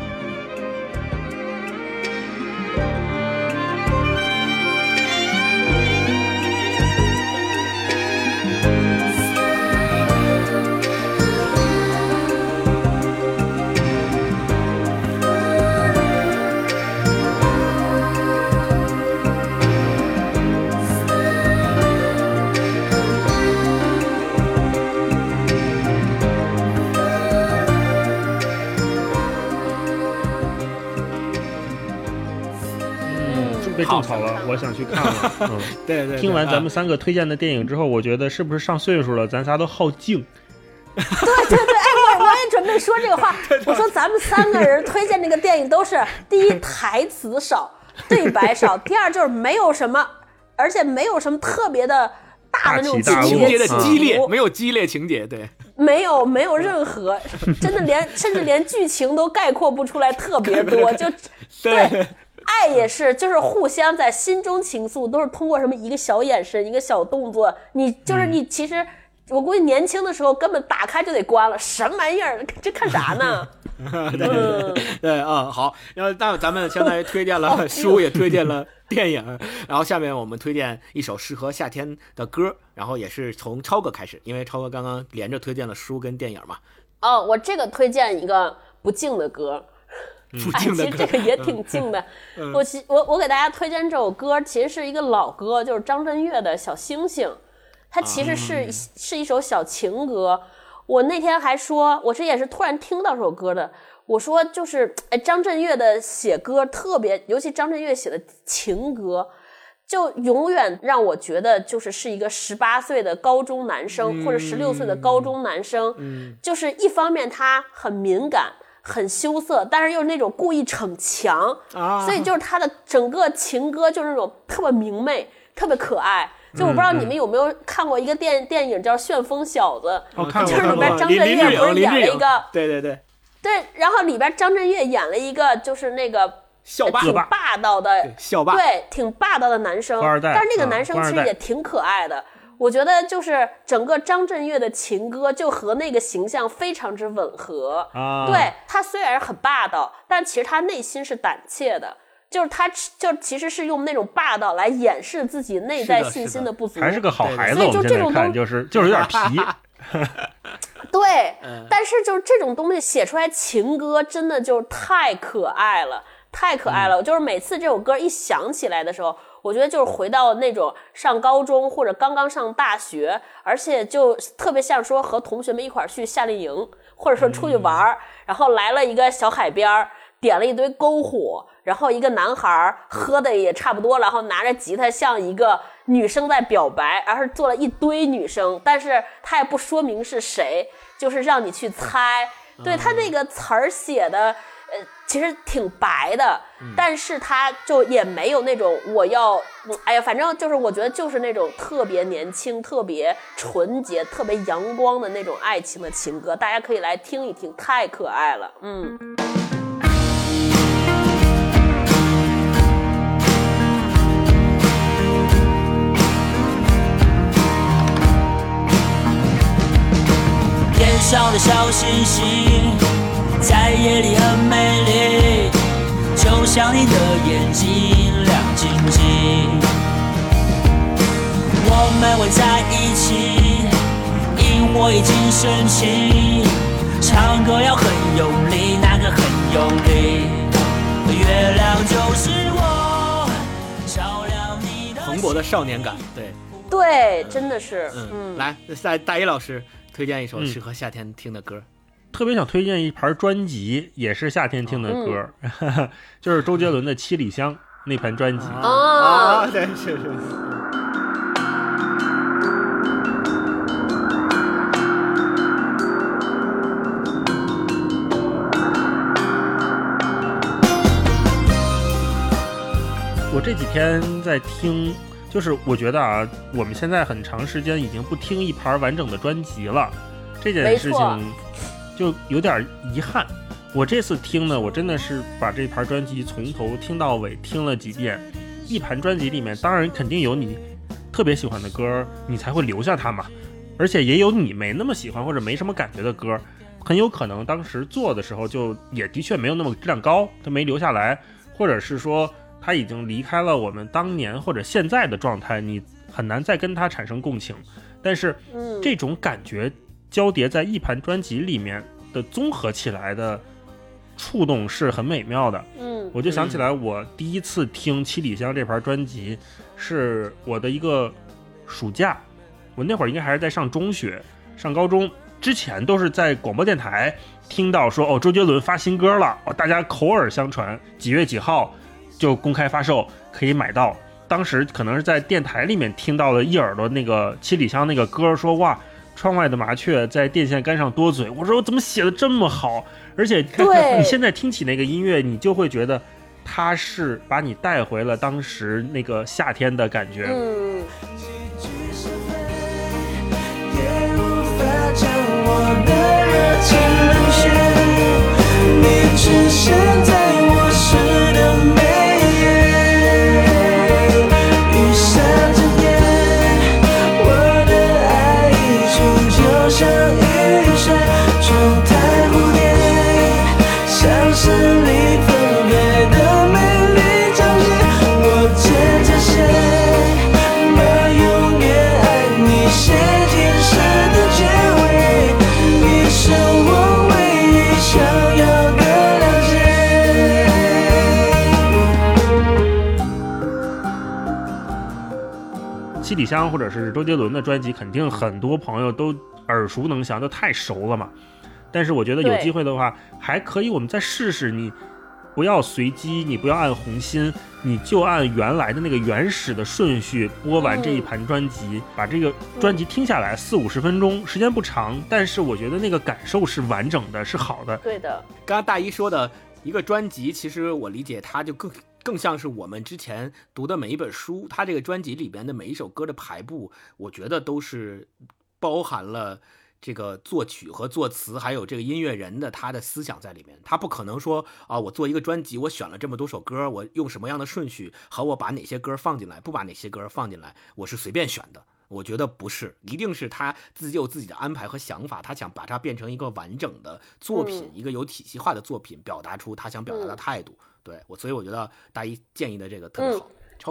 被种草了？我想去看了。嗯，*laughs* 对对听完咱们啊三个推荐的电影之后，我觉得是不是上岁数了，咱仨都好静？*laughs* 对对对，哎，我我也准备说这个话。*laughs* 我说咱们三个人推荐这个电影都是第一台词少，对白少；第二就是没有什么，而且没有什么特别的大的那种大大情情节的激烈没有激烈情节，对，没有没有任何，真的连甚至连剧情都概括不出来，特别多。就对，爱也是，就是互相在心中倾诉，都是通过什么一个小眼神、一个小动作，你就是你其实。我估计年轻的时候根本打开就得关了，什么玩意儿？这看啥呢？*laughs* 对，对啊、好，然后那咱们相当于推荐了书，也推荐了电影，然后下面我们推荐一首适合夏天的歌，然后也是从超哥开始，因为超哥刚刚连着推荐了书跟电影嘛，哦，我这个推荐一个不敬的歌，哎，其实这，个也挺静的。嗯我其我我给大家推荐这首歌，其实是一个老歌，就是张震岳的《小星星》，它其实是、嗯是一首小情歌。我那天还说，我这也是突然听到这首歌的。我说就是，哎，张震岳的写歌特别，尤其张震岳写的情歌，就永远让我觉得就是是一个十八岁的高中男生、或者十六岁的高中男生，就是一方面他很敏感。很羞涩，但是又是那种故意逞强，啊所以就是他的整个情歌就是那种特别明媚、特别可爱。就我不知道你们有没有看过一个电电影叫《旋风小子》，就是。里边张震岳不是演了一个，对对对，对，然后里边张震岳演了一个就是那个校霸，挺霸道的对，校霸，对，挺霸道的男生，但是那个啊男生其实也挺可爱的。我觉得就是整个张震岳的情歌就和那个形象非常之吻合。啊对他虽然很霸道，但其实他内心是胆怯的。就是他，就其实是用那种霸道来掩饰自己内在信是的是的心的不足。还是个好孩子，所以就这种东就是就是有点皮。*laughs* 对，嗯但是就是这种东西写出来情歌，真的就是太可爱了，太可爱了。嗯就是每次这首歌一响起来的时候，我觉得就是回到那种上高中或者刚刚上大学，而且就特别像说和同学们一块儿去夏令营，或者说出去玩儿，然后来了一个小海边儿。点了一堆篝火，然后一个男孩儿喝的也差不多，然后拿着吉他像一个女生在表白，而是做了一堆女生，但是他也不说明是谁，就是让你去猜。对他那个词儿写的，呃，其实挺白的，但是他就也没有那种我要，嗯哎呀，反正就是我觉得就是那种特别年轻、特别纯洁、特别阳光的那种爱情的情歌，大家可以来听一听，太可爱了，嗯。天上的小星星，在夜里很美丽，就像你的眼睛亮晶晶。我们会在一起，因我已经生气，唱歌要很用力，那个很用力。月亮就是我，照亮你的蓬勃的少年感，对，对，真的是，嗯，嗯，来，大大一老师推荐一首嗯适合夏天听的歌。特别想推荐一盘专辑，也是夏天听的歌，*laughs* 就是周杰伦的《七里香》那盘专辑。啊对，是是。*laughs* 我这几天在听，就是我觉得啊，我们现在很长时间已经不听一盘完整的专辑了，这件事情就有点遗憾。我这次听呢，我真的是把这盘专辑从头听到尾听了几遍。一盘专辑里面，当然肯定有你特别喜欢的歌，你才会留下它嘛。而且也有你没那么喜欢或者没什么感觉的歌，很有可能当时做的时候就也的确没有那么质量高，它没留下来，或者是说它已经离开了我们当年或者现在的状态，你很难再跟它产生共情。但是嗯，这种感觉交叠在一盘专辑里面的综合起来的触动是很美妙的。嗯我就想起来，我第一次听《七里香》这盘专辑，是我的一个暑假，我那会儿应该还是在上中学、上高中，之前都是在广播电台听到说哦，周杰伦发新歌了，哦，大家口耳相传，几月几号就公开发售，可以买到。当时可能是在电台里面听到了一耳朵那个《七里香》那个歌，说哇，窗外的麻雀在电线杆上多嘴。我说我怎么写的这么好？而且 *laughs* 你现在听起那个音乐，你就会觉得它是把你带回了当时那个夏天的感觉。嗯，几句是非，也无法将我的热情冷却。你出现在七里香或者是周杰伦的专辑，肯定很多朋友都耳熟能详，就太熟了嘛。但是我觉得有机会的话，还可以我们再试试。你不要随机，你不要按红心，你就按原来的那个原始的顺序播完这一盘专辑，把这个专辑听下来四五十分钟，时间不长，但是我觉得那个感受是完整的，是好的。对的，刚刚大一说的一个专辑，其实我理解它就更更像是我们之前读的每一本书，他这个专辑里边的每一首歌的排布，我觉得都是包含了。这个作曲和作词，还有这个音乐人的他的思想在里面，他不可能说啊，我做一个专辑，我选了这么多首歌，我用什么样的顺序和我把哪些歌放进来，不把哪些歌放进来，我是随便选的。我觉得不是，一定是他自己有自己的安排和想法，他想把它变成一个完整的作品，一个有体系化的作品，表达出他想表达的态度。对我，所以我觉得大一建议的这个特别好。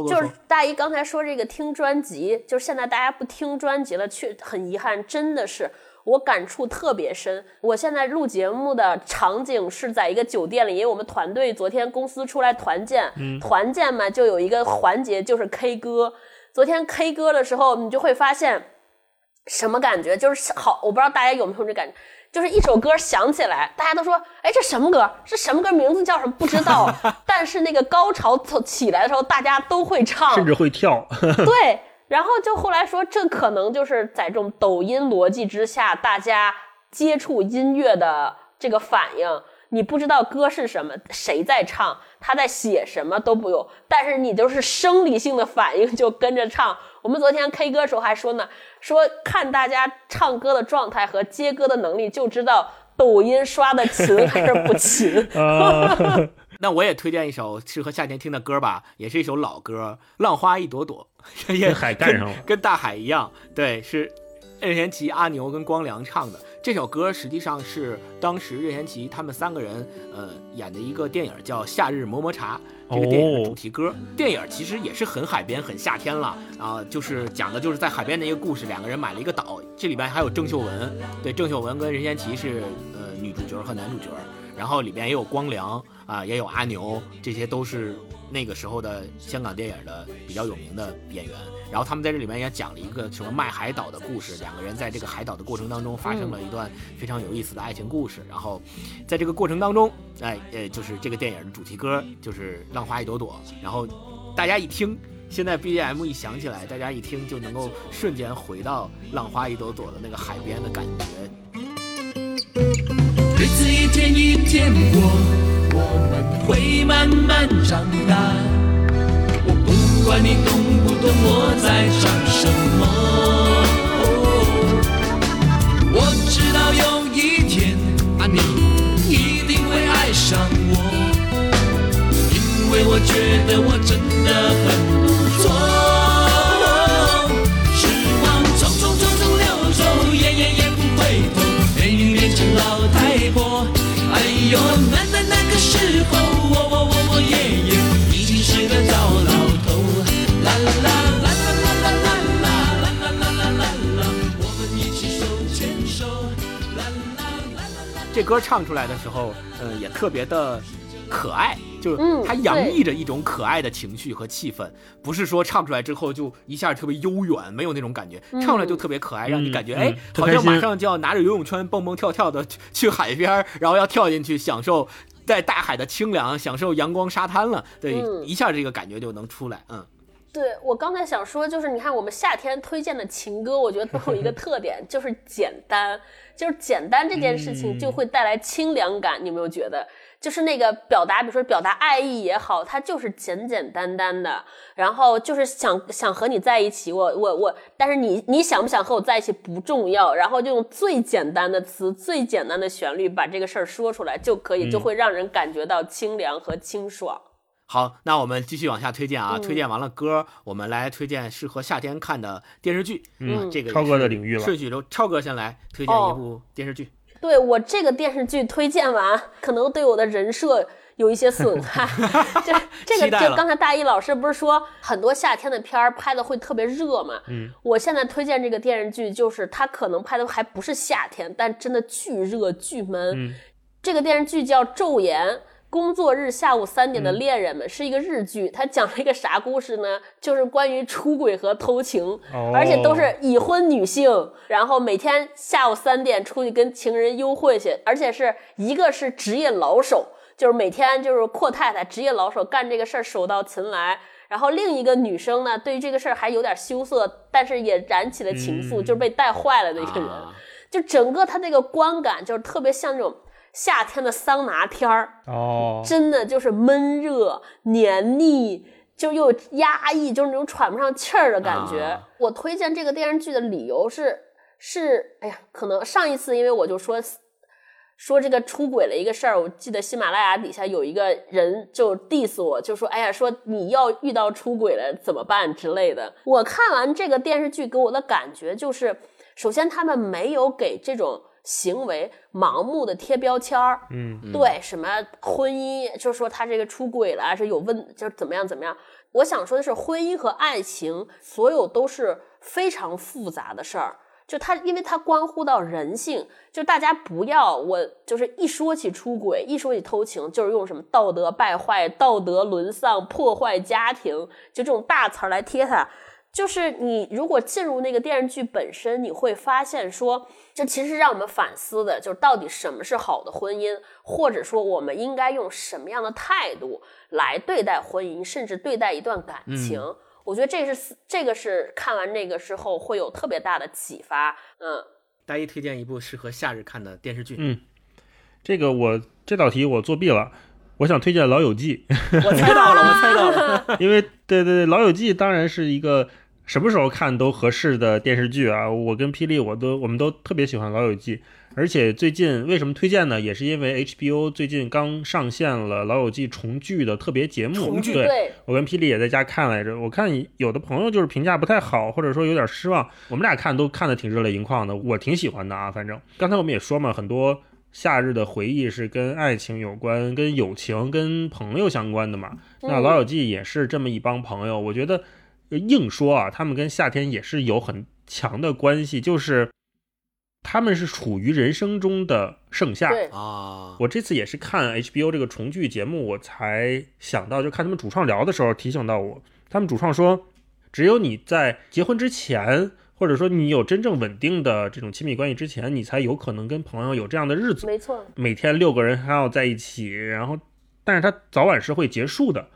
就是大一刚才说这个听专辑，就是现在大家不听专辑了，却很遗憾，真的是我感触特别深。我现在录节目的场景是在一个酒店里，因为我们团队昨天公司出来团建，团建嘛就有一个环节就是 K 歌。昨天 K 歌的时候，你就会发现什么感觉？就是好，我不知道大家有没有这感觉。就是一首歌响起来，大家都说：“哎，这什么歌？这什么歌？名字叫什么？不知道。*laughs* ”但是那个高潮起来的时候，大家都会唱，甚至会跳。*laughs* 对。然后就后来说，这可能就是在这种抖音逻辑之下，大家接触音乐的这个反应。你不知道歌是什么，谁在唱，他在写什么都不用，但是你就是生理性的反应就跟着唱。我们昨天 K 歌的时候还说呢，说看大家唱歌的状态和接歌的能力，就知道抖音刷的勤 *laughs* 还是不勤。*laughs* 啊，*laughs* 那我也推荐一首适合夏天听的歌吧，也是一首老歌，《浪花一朵朵》，也跟海干上了跟，跟大海一样。对，是任贤齐、阿牛跟光良唱的。这首歌实际上是当时任贤齐他们三个人呃演的一个电影叫《夏日么么茶》。这个电影的主题歌，电影其实也是很海边、很夏天了啊，就是讲的就是在海边的一个故事，两个人买了一个岛，这里边还有郑秀文，对，郑秀文跟任贤齐是呃女主角和男主角，然后里边也有光良啊，也有阿牛，这些都是那个时候的香港电影的比较有名的演员。然后他们在这里面也讲了一个什么卖海岛的故事，两个人在这个海岛的过程当中发生了一段非常有意思的爱情故事。然后在这个过程当中，哎呃，就是这个电影的主题歌就是《浪花一朵朵》，然后大家一听。现在 BGM 一响起来，大家一听就能够瞬间回到浪花一朵朵的那个海边的感觉。日子一天一天过，我们会慢慢长大。不管你懂不懂我在唱什么，我知道有一天啊，你一定会爱上我，因为我觉得我真的很不错。时光匆匆匆匆流走，也也也不回头，美女变成老太婆。哎呦，那那那个时候，这歌唱出来的时候，呃，也特别的可爱，就是嗯它洋溢着一种可爱的情绪和气氛，不是说唱出来之后就一下特别悠远，没有那种感觉，唱出来就特别可爱，让你感觉嗯哎，好像马上就要拿着游泳圈蹦蹦跳跳的去去海边儿，然后要跳进去享受。在大海的清凉，享受阳光沙滩了，对，嗯。一下这个感觉就能出来，嗯，对我刚才想说，就是你看我们夏天推荐的情歌，我觉得都有一个特点，*laughs* 就是简单，就是简单这件事情就会带来清凉感。你有没有觉得？就是那个表达，比如说表达爱意也好，它就是简简单单的，然后就是想想和你在一起，我我我，但是你你想不想和我在一起不重要，然后就用最简单的词、最简单的旋律把这个事儿说出来就可以，就会让人感觉到清凉和清爽。好，那我们继续往下推荐啊！嗯推荐完了歌，我们来推荐适合夏天看的电视剧。嗯这个超哥的领域了顺序都，超哥先来推荐一哦部电视剧。对我这个电视剧推荐完，可能对我的人设有一些损害。*laughs* 这这个就刚才大一老师不是说很多夏天的片儿拍的会特别热嘛？嗯，我现在推荐这个电视剧，就是它可能拍的还不是夏天，但真的巨热巨闷。这个电视剧叫《昼颜》。工作日下午三点的恋人们、是一个日剧，它讲了一个啥故事呢？*laughs* 就是关于出轨和偷情，哦而且都是已婚女性，然后每天下午三点出去跟情人幽会去，而且是一个是职业老手，就是每天就是阔太太，职业老手干这个事儿手到擒来。然后另一个女生呢，对于这个事儿还有点羞涩，但是也燃起了情愫，嗯就是被带坏了的一个人。啊就整个它这个观感就是特别像那种夏天的桑拿天儿，哦，真的就是闷热、黏腻，就又压抑，就是那种喘不上气儿的感觉。啊我推荐这个电视剧的理由是是，哎呀，可能上一次因为我就说说这个出轨了一个事儿，我记得喜马拉雅底下有一个人就 diss 我，就说哎呀，说你要遇到出轨了怎么办之类的。我看完这个电视剧给我的感觉就是，首先他们没有给这种。行为盲目的贴标签儿，嗯，对什么婚姻，就说他这个出轨了，是有问，就是怎么样怎么样。我想说的是，婚姻和爱情，所有都是非常复杂的事儿。就它，因为它关乎到人性，就大家不要我就是一说起出轨，一说起偷情，就是用什么道德败坏、道德沦丧、破坏家庭，就这种大词儿来贴它。就是你如果进入那个电视剧本身，你会发现说，这其实让我们反思的，就是到底什么是好的婚姻，或者说我们应该用什么样的态度来对待婚姻，甚至对待一段感情。我觉得这是这个是看完那个之后会有特别大的启发。嗯，大一推荐一部适合夏日看的电视剧。嗯这个我这道题我作弊了，我想推荐《老友记》，我猜到了，我猜到了。*laughs* 因为对对对，《老友记》当然是一个什么时候看都合适的电视剧啊。我跟霹雳我都我们都特别喜欢《老友记》，而且最近为什么推荐呢？也是因为 HBO 最近刚上线了《老友记》重聚的特别节目。重聚对，我跟霹雳也在家看来着。我看有的朋友就是评价不太好，或者说有点失望。我们俩看都看的挺热泪盈眶的，我挺喜欢的啊。反正刚才我们也说嘛，很多夏日的回忆是跟爱情有关、跟友情、跟朋友相关的嘛。那《老友记》也是这么一帮朋友，我觉得硬说啊，他们跟夏天也是有很强的关系，就是他们是处于人生中的盛夏。啊，我这次也是看 HBO 这个重聚节目，我才想到，就看他们主创聊的时候提醒到我，他们主创说，只有你在结婚之前，或者说你有真正稳定的这种亲密关系之前，你才有可能跟朋友有这样的日子。没错，每天六个人还要在一起，然后，但是他早晚是会结束的，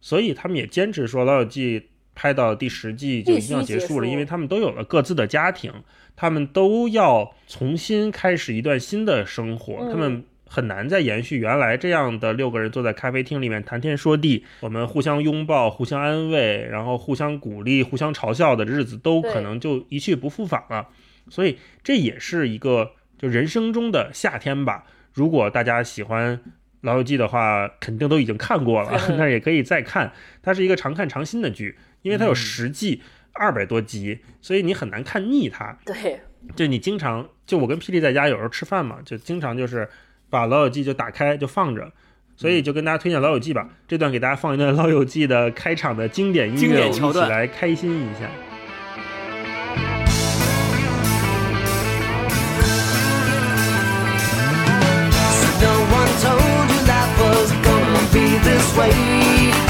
所以他们也坚持说《老友记》拍到第十季就一定要结束了，因为他们都有了各自的家庭，他们都要重新开始一段新的生活，嗯他们很难再延续原来这样的六个人坐在咖啡厅里面谈天说地，我们互相拥抱、互相安慰，然后互相鼓励、互相嘲笑的日子，都可能就一去不复返了。所以这也是一个就人生中的夏天吧。如果大家喜欢《老友记》的话，肯定都已经看过了，*laughs* 那也可以再看。它是一个常看常新的剧，因为它有十季，二百多集，所以你很难看腻它。对，就你经常就我跟霹雳在家有时候吃饭嘛，就经常就是把《老友记》就打开就放着。所以就跟大家推荐《老友记》吧，这段给大家放一段《老友记》的开场的经典音乐，我们一起来开心一下。No one told you life was gonna be this way.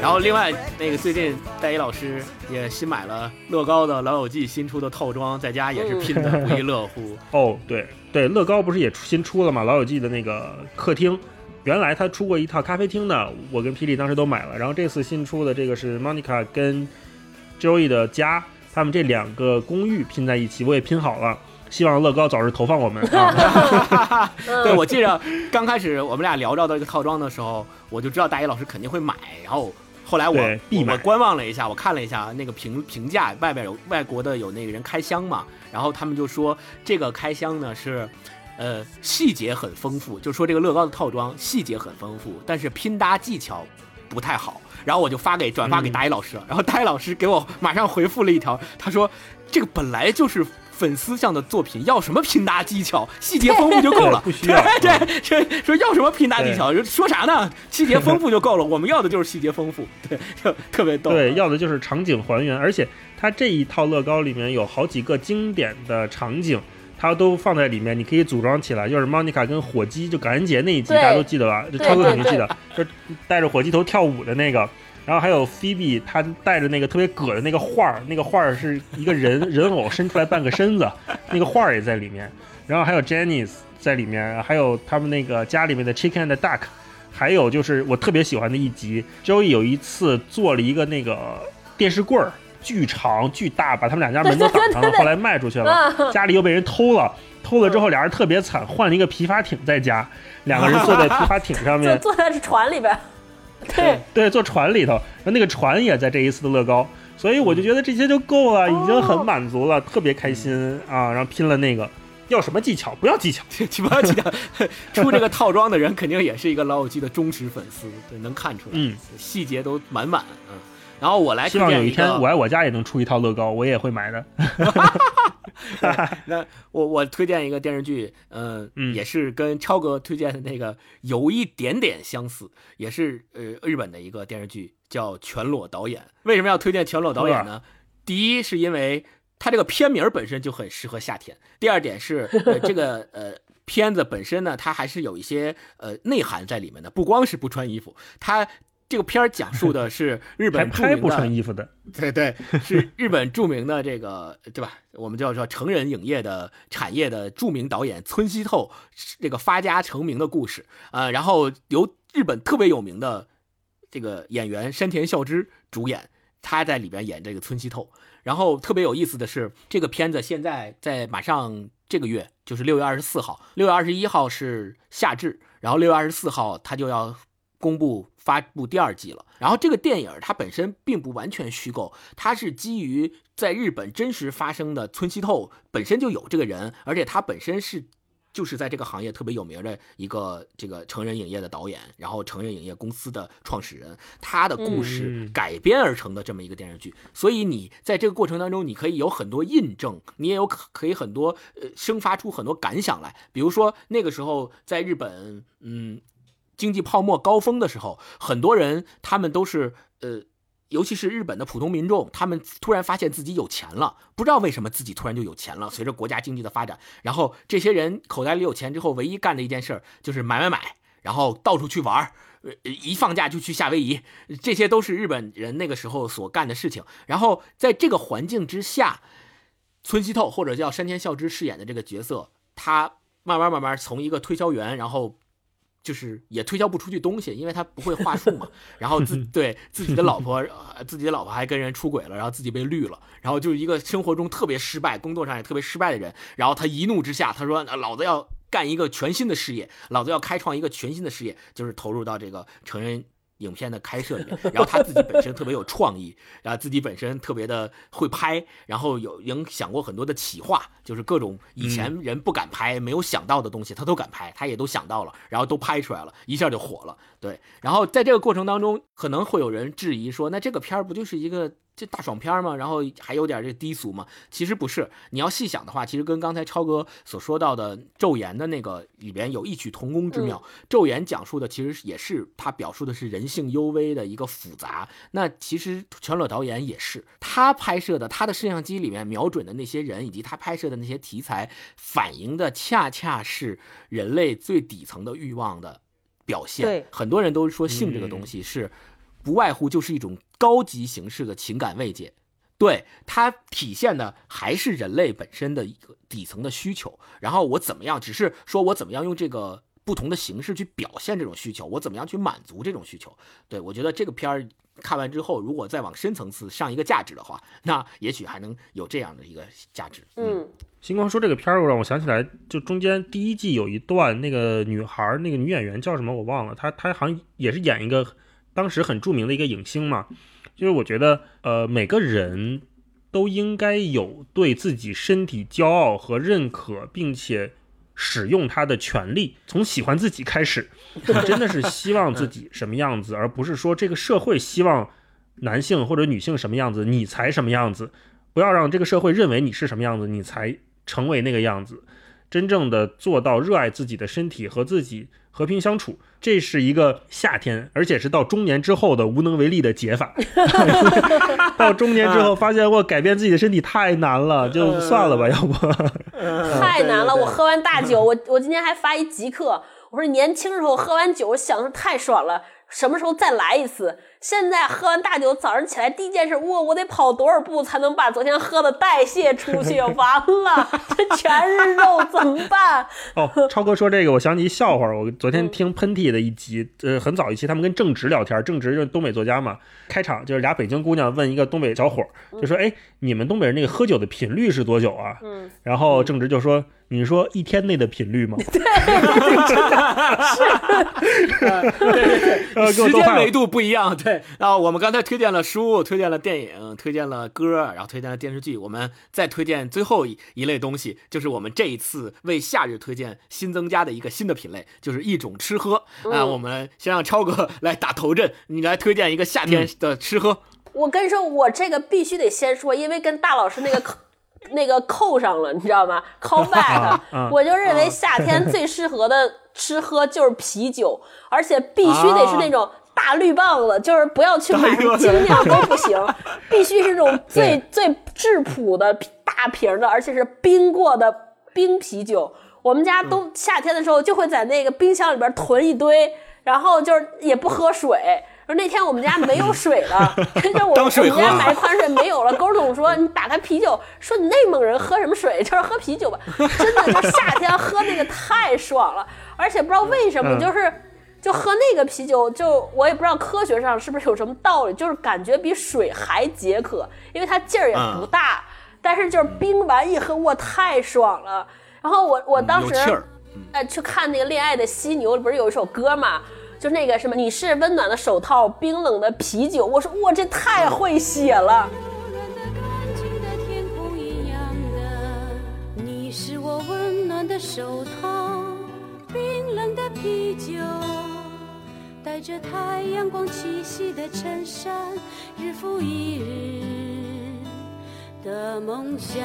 然后另外那个最近戴一老师也新买了乐高的《老友记》新出的套装，在家也是拼的不亦乐乎。*laughs* 哦，对对，乐高不是也出新出了嘛，《老友记》的那个客厅，原来他出过一套咖啡厅的，我跟霹雳当时都买了，然后这次新出的这个是 Monica 跟 Joey 的家，他们这两个公寓拼在一起，我也拼好了，希望乐高早日投放我们啊！*laughs* 对，我记着刚开始我们俩聊到这个套装的时候，我就知道大一老师肯定会买，然后后来我我我观望了一下，我看了一下那个评评价，外边有外国的有那个人开箱嘛，然后他们就说这个开箱呢是。呃，细节很丰富，就说这个乐高的套装细节很丰富，但是拼搭技巧不太好。然后我就发给转发给嗯大一老师了，然后大一老师给我马上回复了一条，他说这个本来就是粉丝向的作品，要什么拼搭技巧，细节丰富就够了，*laughs* 对不需要对这，说说要什么拼搭技巧，说啥呢？细节丰富就够了，我们要的就是细节丰富，*laughs* 对，就特别逗。对，要的就是场景还原，而且它这一套乐高里面有好几个经典的场景。它都放在里面，你可以组装起来。就是 Monica 跟火鸡，就感恩节那一集，大家都记得吧？就超哥肯定记得，就是带着火鸡头跳舞的那个。然后还有 Phoebe，她带着那个特别葛的那个画儿，那个画儿是一个人 *laughs* 人偶伸出来半个身子，那个画儿也在里面。然后还有 Janice 在里面，还有他们那个家里面的 Chicken and Duck，还有就是我特别喜欢的一集，Joey 有一次做了一个那个电视柜儿，巨长巨大，把他们两家门都挡上了，后来卖出去了，家里又被人偷了。偷了之后，俩人特别惨，换了一个皮筏艇在家，两个人坐在皮筏艇上就面，*laughs* 坐在船里边，*laughs* 对，对，坐船里头，然后那个船也在这一次的乐高，所以我就觉得这些就够了，已经很满足了，特别开心啊！然后拼了那个，要什么技巧？不要技巧，不要技巧出这个套装的人肯定也是一个老友记的忠实粉丝，对，能看出来，嗯，细节都满满，嗯。然后我来希望有一天我爱我家也能出一套乐高，我也会买的。*laughs* *laughs* 那我我推荐一个电视剧，呃，嗯也是跟超哥推荐的那个有一点点相似，也是呃日本的一个电视剧，叫《全裸导演》。为什么要推荐《全裸导演》呢？第一是因为它这个片名本身就很适合夏天，第二点是、呃、这个呃。片子本身呢，它还是有一些呃内涵在里面的，不光是不穿衣服。它这个片儿讲述的是日本著名拍不穿的，衣服的，*laughs* 对对，是日本著名的这个对吧？我们叫做成人影业的产业的著名导演村西透这个发家成名的故事啊、呃然后由日本特别有名的这个演员山田孝之主演，他在里边演这个村西透。然后特别有意思的是，这个片子现在在马上这个月，就是六月二十四号，六月二十一号是夏至，然后六月二十四号他就要公布发布第二季了。然后这个电影它本身并不完全虚构，它是基于在日本真实发生的村西透本身就有这个人，而且他本身是。就是在这个行业特别有名的一个这个成人影业的导演，然后成人影业公司的创始人，他的故事嗯改编而成的这么一个电视剧。所以你在这个过程当中，你可以有很多印证，你也有可可以很多呃生发出很多感想来。比如说那个时候在日本，嗯，经济泡沫高峰的时候，很多人他们都是呃。尤其是日本的普通民众，他们突然发现自己有钱了，不知道为什么自己突然就有钱了。随着国家经济的发展，然后这些人口袋里有钱之后，唯一干的一件事儿就是买买买，然后到处去玩儿，呃，一放假就去夏威夷，这些都是日本人那个时候所干的事情。然后在这个环境之下，村西透或者叫山田孝之饰演的这个角色，他慢慢慢慢从一个推销员，然后就是也推销不出去东西，因为他不会话术嘛。然后自 *laughs* 对自己的老婆，呃自己的老婆还跟人出轨了，然后自己被绿了，然后就是一个生活中特别失败、工作上也特别失败的人。然后他一怒之下，他说：“呃老子要干一个全新的事业，老子要开创一个全新的事业，就是投入到这个成人。”影片的开设里面，然后他自己本身特别有创意，然后自己本身特别的会拍，然后有影响过很多的企划，就是各种以前人不敢拍、没有想到的东西，他都敢拍，他也都想到了，然后都拍出来了，一下就火了。对，然后在这个过程当中，可能会有人质疑说，那这个片儿不就是一个这大爽片嘛？然后还有点这低俗嘛？其实不是，你要细想的话，其实跟刚才超哥所说到的《昼颜》的那个里边有异曲同工之妙。昼颜》讲述的其实也是他表述的是人性幽微的一个复杂。那其实全裸导演也是他拍摄的，他的摄像机里面瞄准的那些人，以及他拍摄的那些题材，反映的恰恰是人类最底层的欲望的表现。对很多人都说性这个东西是不外乎就是一种高级形式的情感慰藉。对它体现的还是人类本身的一个底层的需求，然后我怎么样，只是说我怎么样用这个不同的形式去表现这种需求，我怎么样去满足这种需求。对我觉得这个片儿看完之后，如果再往深层次上一个价值的话，那也许还能有这样的一个价值。嗯，星光说这个片儿，让我想起来，就中间第一季有一段，那个女孩儿，那个女演员叫什么我忘了，她她好像也是演一个当时很著名的一个影星嘛。就是我觉得，呃，每个人都应该有对自己身体骄傲和认可，并且使用它的权利。从喜欢自己开始，你真的是希望自己什么样子，而不是说这个社会希望男性或者女性什么样子，你才什么样子。不要让这个社会认为你是什么样子，你才成为那个样子。真正的做到热爱自己的身体和自己和平相处，这是一个夏天，而且是到中年之后的无能为力的解法。*laughs* 到中年之后，发现我改变自己的身体太难了，就算了吧，要不。太难了。我喝完大酒，我我今天还发一极客，我说年轻时候喝完酒我想的太爽了，什么时候再来一次？现在喝完大酒，早上起来第一件事，我，我得跑多少步才能把昨天喝的代谢出去？完了，*laughs* 这全是肉，怎么办？*laughs* 哦，超哥说这个，我想起一笑话。我昨天听喷嚏的一集，呃，很早一期，他们跟郑直聊天，郑直就是东北作家嘛。开场就是俩北京姑娘问一个东北小伙儿，就说：“哎，你们东北人那个喝酒的频率是多久啊？”嗯，然后郑直就说：“你说一天内的频率吗？” *laughs* 呃，给我时间维。度不一样，对。*laughs* 然后我们刚才推荐了书，推荐了电影，推荐了歌，然后推荐了电视剧。我们再推荐最后一一类东西，就是我们这一次为夏日推荐新增加的一个新的品类，就是一种吃喝。啊、我们先让超哥来打头阵，你来推荐一个夏天的吃喝。我跟你说，我这个必须得先说，因为跟大老师那个扣 *laughs* 那个扣上了，你知道吗？call back，、*laughs* 啊我就认为夏天最适合的吃喝就是啤酒，而且必须得是那种大绿棒子，就是不要去买什么精酿都不行，*laughs* 必须是那种最最质朴的大瓶的，而且是冰过的冰啤酒。我们家都夏天的时候就会在那个冰箱里边囤一堆，然后就是也不喝水。而那天我们家没有水了，*laughs* 就是我们家买矿泉水没有了。狗总说你打开啤酒，说你内蒙人喝什么水？就是喝啤酒吧。真的，就夏天喝那个太爽了，而且不知道为什么，嗯就是就喝那个啤酒，就我也不知道科学上是不是有什么道理，就是感觉比水还解渴，因为它劲儿也不大，但是就是冰完一喝，哇，太爽了。然后我我当时哎呃，去看那个《恋爱的犀牛》不是有一首歌嘛？就那个什么，你是温暖的手套，冰冷的啤酒。我说哇，这太会写了。你是我温暖的手套，冰冷的啤酒，带着太阳光气息的衬衫，日复一日的梦想。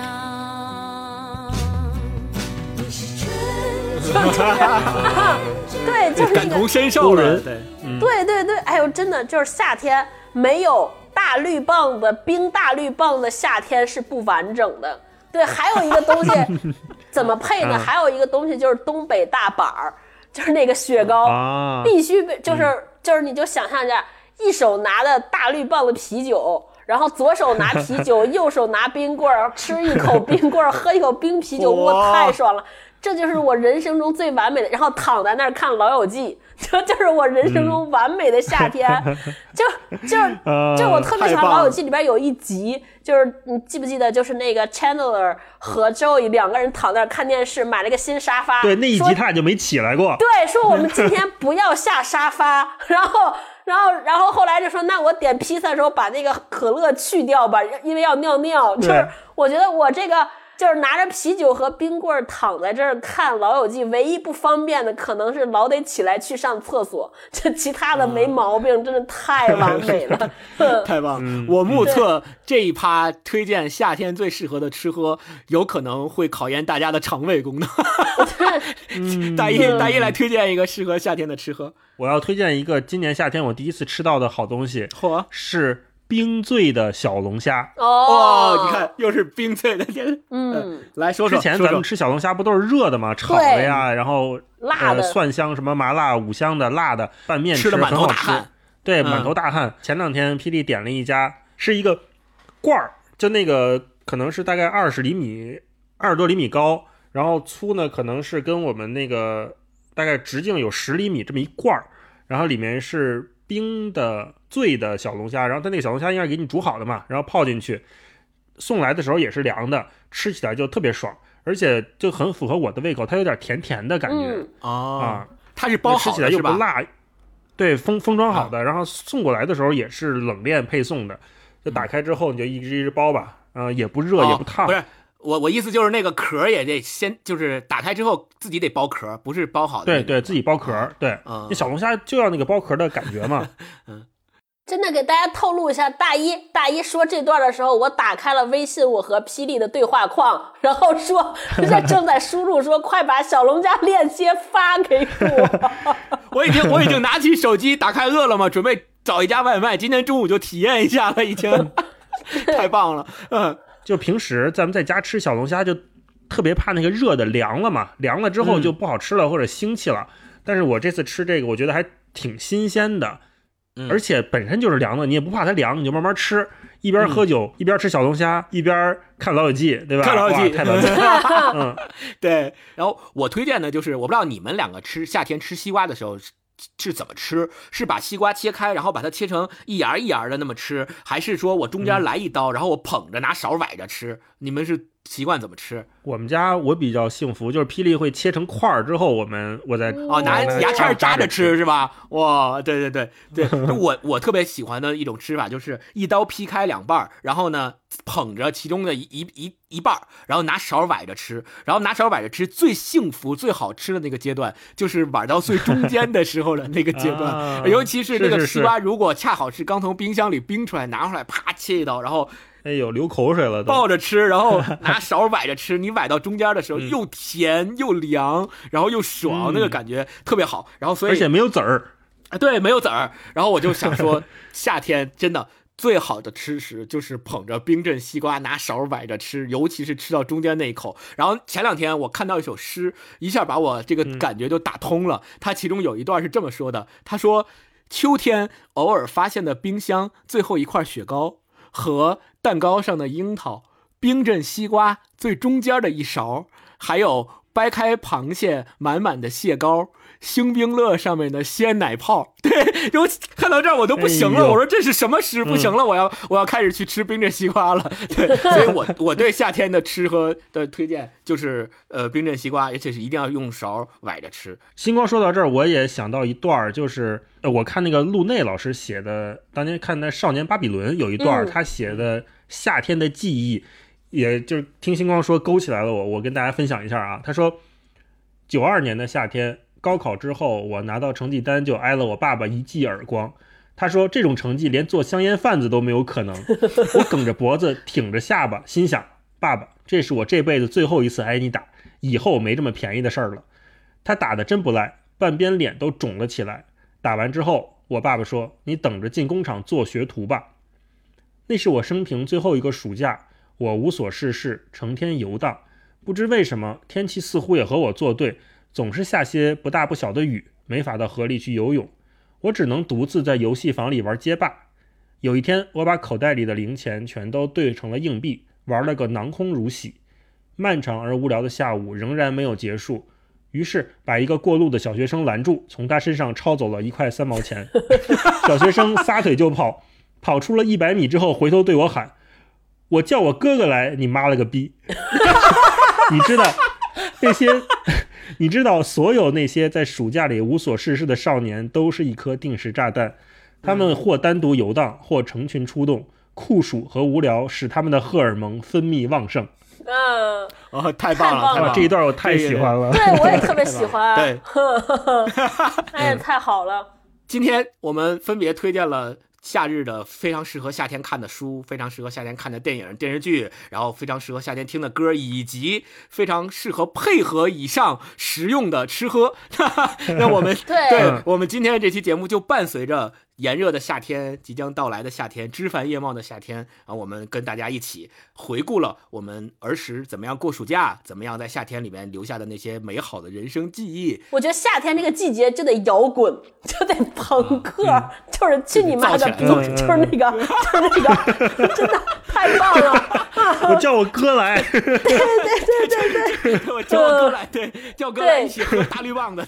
你是春天 *laughs* 对，就是那个感同身受了，对，对对对，哎呦，真的就是夏天没有大绿棒子、冰大绿棒子，夏天是不完整的。对，还有一个东西 *laughs* 怎么配呢？嗯还有一个东西就是东北大板儿，就是那个雪糕，啊必须被就是、就是你就想象一下，一手拿的大绿棒子啤酒。然后左手拿啤酒，右手拿冰棍儿，吃一口冰棍儿，喝一口冰啤酒，哇，哇太爽了！这就是我人生中最完美的。然后躺在那儿看《老友记》，*laughs* 这就是我人生中完美的夏天。就就 *laughs* 就我特别喜欢《老友记》里边有一集，就是你记不记得，就是那个 Chandler 和 Joey 两个人躺那儿看电视，买了个新沙发。对那一说集他俩就没起来过。对，说我们今天不要下沙发，*laughs* 然后，然后，然后后来就说，那我点披萨的时候把那个可乐去掉吧，因为要尿尿。就是我觉得我这个就是拿着啤酒和冰棍儿躺在这儿看《老友记》，唯一不方便的可能是老得起来去上厕所，这其他的没毛病，真的太完美了。*laughs* *laughs* 太棒了！嗯我目测这一趴推荐夏天最适合的吃喝，有可能会考验大家的肠胃功能。*laughs* 嗯大一大一来推荐一个适合夏天的吃喝。我要推荐一个今年夏天我第一次吃到的好东西，嚯！是冰醉的小龙虾。哦哦，你，看又是冰醉的天。嗯，来说说，之前咱们吃小龙虾不都是热的吗？炒的呀，然后辣的呃、蒜香什么麻辣五香的辣的拌面吃的满很好吃头大汗。对，嗯满头大汗。前两天霹雳点了一家，是一个罐儿，就那个可能是大概二十厘米，二十多厘米高，然后粗呢可能是跟我们那个大概直径有十厘米这么一罐儿，然后里面是冰的醉的小龙虾，然后它那个小龙虾应该是给你煮好的嘛，然后泡进去，送来的时候也是凉的，吃起来就特别爽，而且就很符合我的胃口，它有点甜甜的感觉、啊，，它是包吃起来？又不辣，对，封封装好的，然后送过来的时候也是冷链配送的，就打开之后你就一只一只剥吧，啊、也不热、也哦不烫，不是我我意思就是那个壳儿也得先就是打开之后自己得剥壳儿，不是包好的。对对，自己剥壳儿，对，嗯那小龙虾就要那个剥壳的感觉嘛，*laughs* 真的给大家透露一下，大一大一说这段的时候，我打开了微信我和霹雳的对话框，然后说这正在输入说快把小龙虾链接发给我。*laughs* 我已经我已经拿起手机打开饿了么，准备找一家外卖，今天中午就体验一下了，已经 *laughs* 太棒了。嗯，就平时咱们在家吃小龙虾就特别怕那个热的凉了嘛，凉了之后嗯就不好吃了或者腥气了，但是我这次吃这个我觉得还挺新鲜的。嗯而且本身就是凉的，你也不怕它凉，你就慢慢吃，一边喝酒、一边吃小龙虾，一边看《老友记》，对吧？看老友记哇太完美了。*laughs* 嗯，*laughs* 对。然后我推荐的就是，我不知道你们两个吃夏天吃西瓜的时候是是怎么吃？是把西瓜切开，然后把它切成一芽一芽的那么吃，还是说我中间来一刀，然后我捧着拿勺崴着吃？你们是习惯怎么吃？我们家我比较幸福，就是霹雳会切成块儿之后，我们我再哦，拿牙签儿扎着吃吃。是吧？哇，对对对。对，就我我特别喜欢的一种吃法就是一刀劈开两半儿，然后呢捧着其中的一一一一半儿，然后拿勺崴着吃，然后拿勺崴着吃，最幸福最好吃的那个阶段就是崴到最中间的时候的那个阶段，啊尤其是那个西瓜，如果恰好是刚从冰箱里冰出来，拿出来啪切一刀，然后哎呦流口水了都。抱着吃，然后 *laughs* 拿勺崴着吃，你崴到中间的时候嗯又甜又凉，然后又爽，那个嗯感觉特别好，然后所以而且没有籽儿，啊，对，没有籽儿。然后我就想说，*laughs* 夏天真的最好的吃食就是捧着冰镇西瓜，拿勺崴着吃，尤其是吃到中间那一口。然后前两天我看到一首诗，一下把我这个感觉就打通了。它其中有一段是这么说的：他说，秋天偶尔发现的冰箱最后一块雪糕和蛋糕上的樱桃，冰镇西瓜最中间的一勺，还有。掰开螃蟹，满满的蟹膏，星冰乐上面的鲜奶泡。*laughs* 对，就看到这儿我都不行了，哎我说这是什么诗？不行了，我要我要开始去吃冰镇西瓜了。*laughs* 对，*laughs* 所以我我对夏天的吃喝的推荐就是呃冰镇西瓜，而且是一定要用勺崴着吃。星光说到这儿，我也想到一段儿，就是呃，我看那个路内老师写的，当年看那《少年巴比伦》有一段他写的夏天的记忆，也就是听星光说勾起来了我，我跟大家分享一下啊。他说，九二年的夏天，高考之后，我拿到成绩单就挨了我爸爸一记耳光。他说这种成绩连做香烟贩子都没有可能。*laughs* 我梗着脖子，挺着下巴，心想：爸爸，这是我这辈子最后一次挨你打，以后没这么便宜的事儿了。他打的真不赖，半边脸都肿了起来。打完之后，我爸爸说：“你等着进工厂做学徒吧。”那是我生平最后一个暑假，我无所事事，成天游荡。不知为什么，天气似乎也和我作对，总是下些不大不小的雨，没法到河里去游泳。我只能独自在游戏房里玩街霸。有一天，我把口袋里的零钱全都兑成了硬币，玩了个囊空如洗。漫长而无聊的下午仍然没有结束，于是把一个过路的小学生拦住，从他身上抄走了一块三毛钱。*laughs* 小学生撒腿就跑，跑出了一百米之后，回头对我喊：“我叫我哥哥来，你妈了个逼！” *laughs* 你知道那些，*laughs* 你知道所有那些在暑假里无所事事的少年都是一颗定时炸弹，他们或单独游荡，或成群出动。酷暑和无聊使他们的荷尔蒙分泌旺盛。嗯，哦，太棒了，太棒了哇，太棒了！这一段我太喜欢了。对我也特别喜欢。对，*laughs* 哎，太好了。今天我们分别推荐了夏日的非常适合夏天看的书，非常适合夏天看的电影、电视剧，然后非常适合夏天听的歌，以及非常适合配合以上实用的吃喝。*laughs* 那我们对对我们今天这期节目就伴随着炎热的夏天即将到来的夏天，枝繁叶茂的夏天啊，我们跟大家一起回顾了我们儿时怎么样过暑假，怎么样在夏天里面留下的那些美好的人生记忆。我觉得夏天这个季节就得摇滚，就得朋克，*laughs* 就是去你妈的就是那个，就是那个，真的太棒了。*laughs* 我叫我哥来，*laughs* 对对对对对我叫我哥来，对，叫哥来一起喝大绿棒的。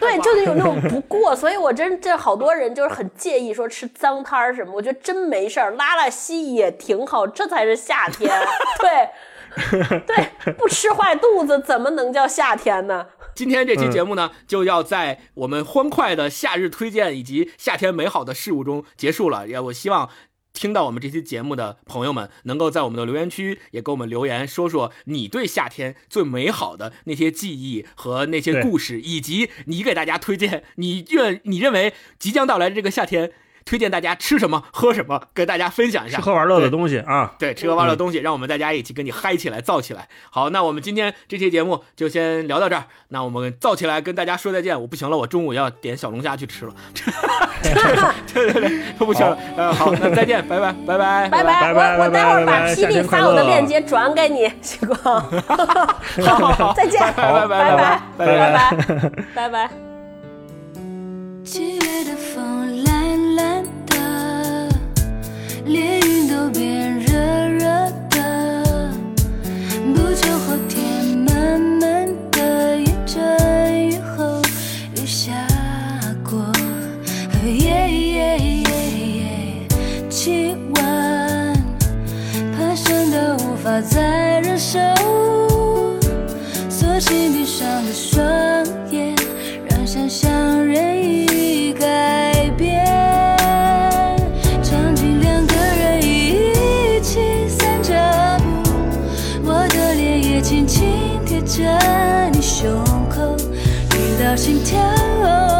对，就得有那种 *laughs* 不过，所以我真这好多人就是很介意说吃脏摊儿什么，我觉得真没事儿，拉拉稀也挺好，这才是夏天。*laughs* 对，对，不吃坏肚子怎么能叫夏天呢？*laughs* 今天这期节目呢，就要在我们欢快的夏日推荐以及夏天美好的事物中结束了。也我希望听到我们这期节目的朋友们，能够在我们的留言区也给我们留言，说说你对夏天最美好的那些记忆和那些故事，以及你给大家推荐你愿你认为即将到来的这个夏天，推荐大家吃什么喝什么跟大家分享一下。吃喝玩乐的东西啊。对吃喝玩乐的东西让我们大家一起跟你嗨起来燥起来。好那我们今天这期节目就先聊到这儿。那我们燥起来跟大家说再见我不行了我中午要点小龙虾去吃了。*laughs* 对对对都不行了嗯好那再见拜拜拜拜拜拜。我我待会儿把 pd 发我的链接转给你西瓜好好好再见。拜拜拜拜拜拜拜拜。拜七月的风来 *laughs* 蓝的，连云都变热热的，不久后天慢慢的一阵雨后又下过，耶耶耶耶，气温攀升到无法再忍受，索性闭上了双眼。让想象任意着你胸口，听到心跳。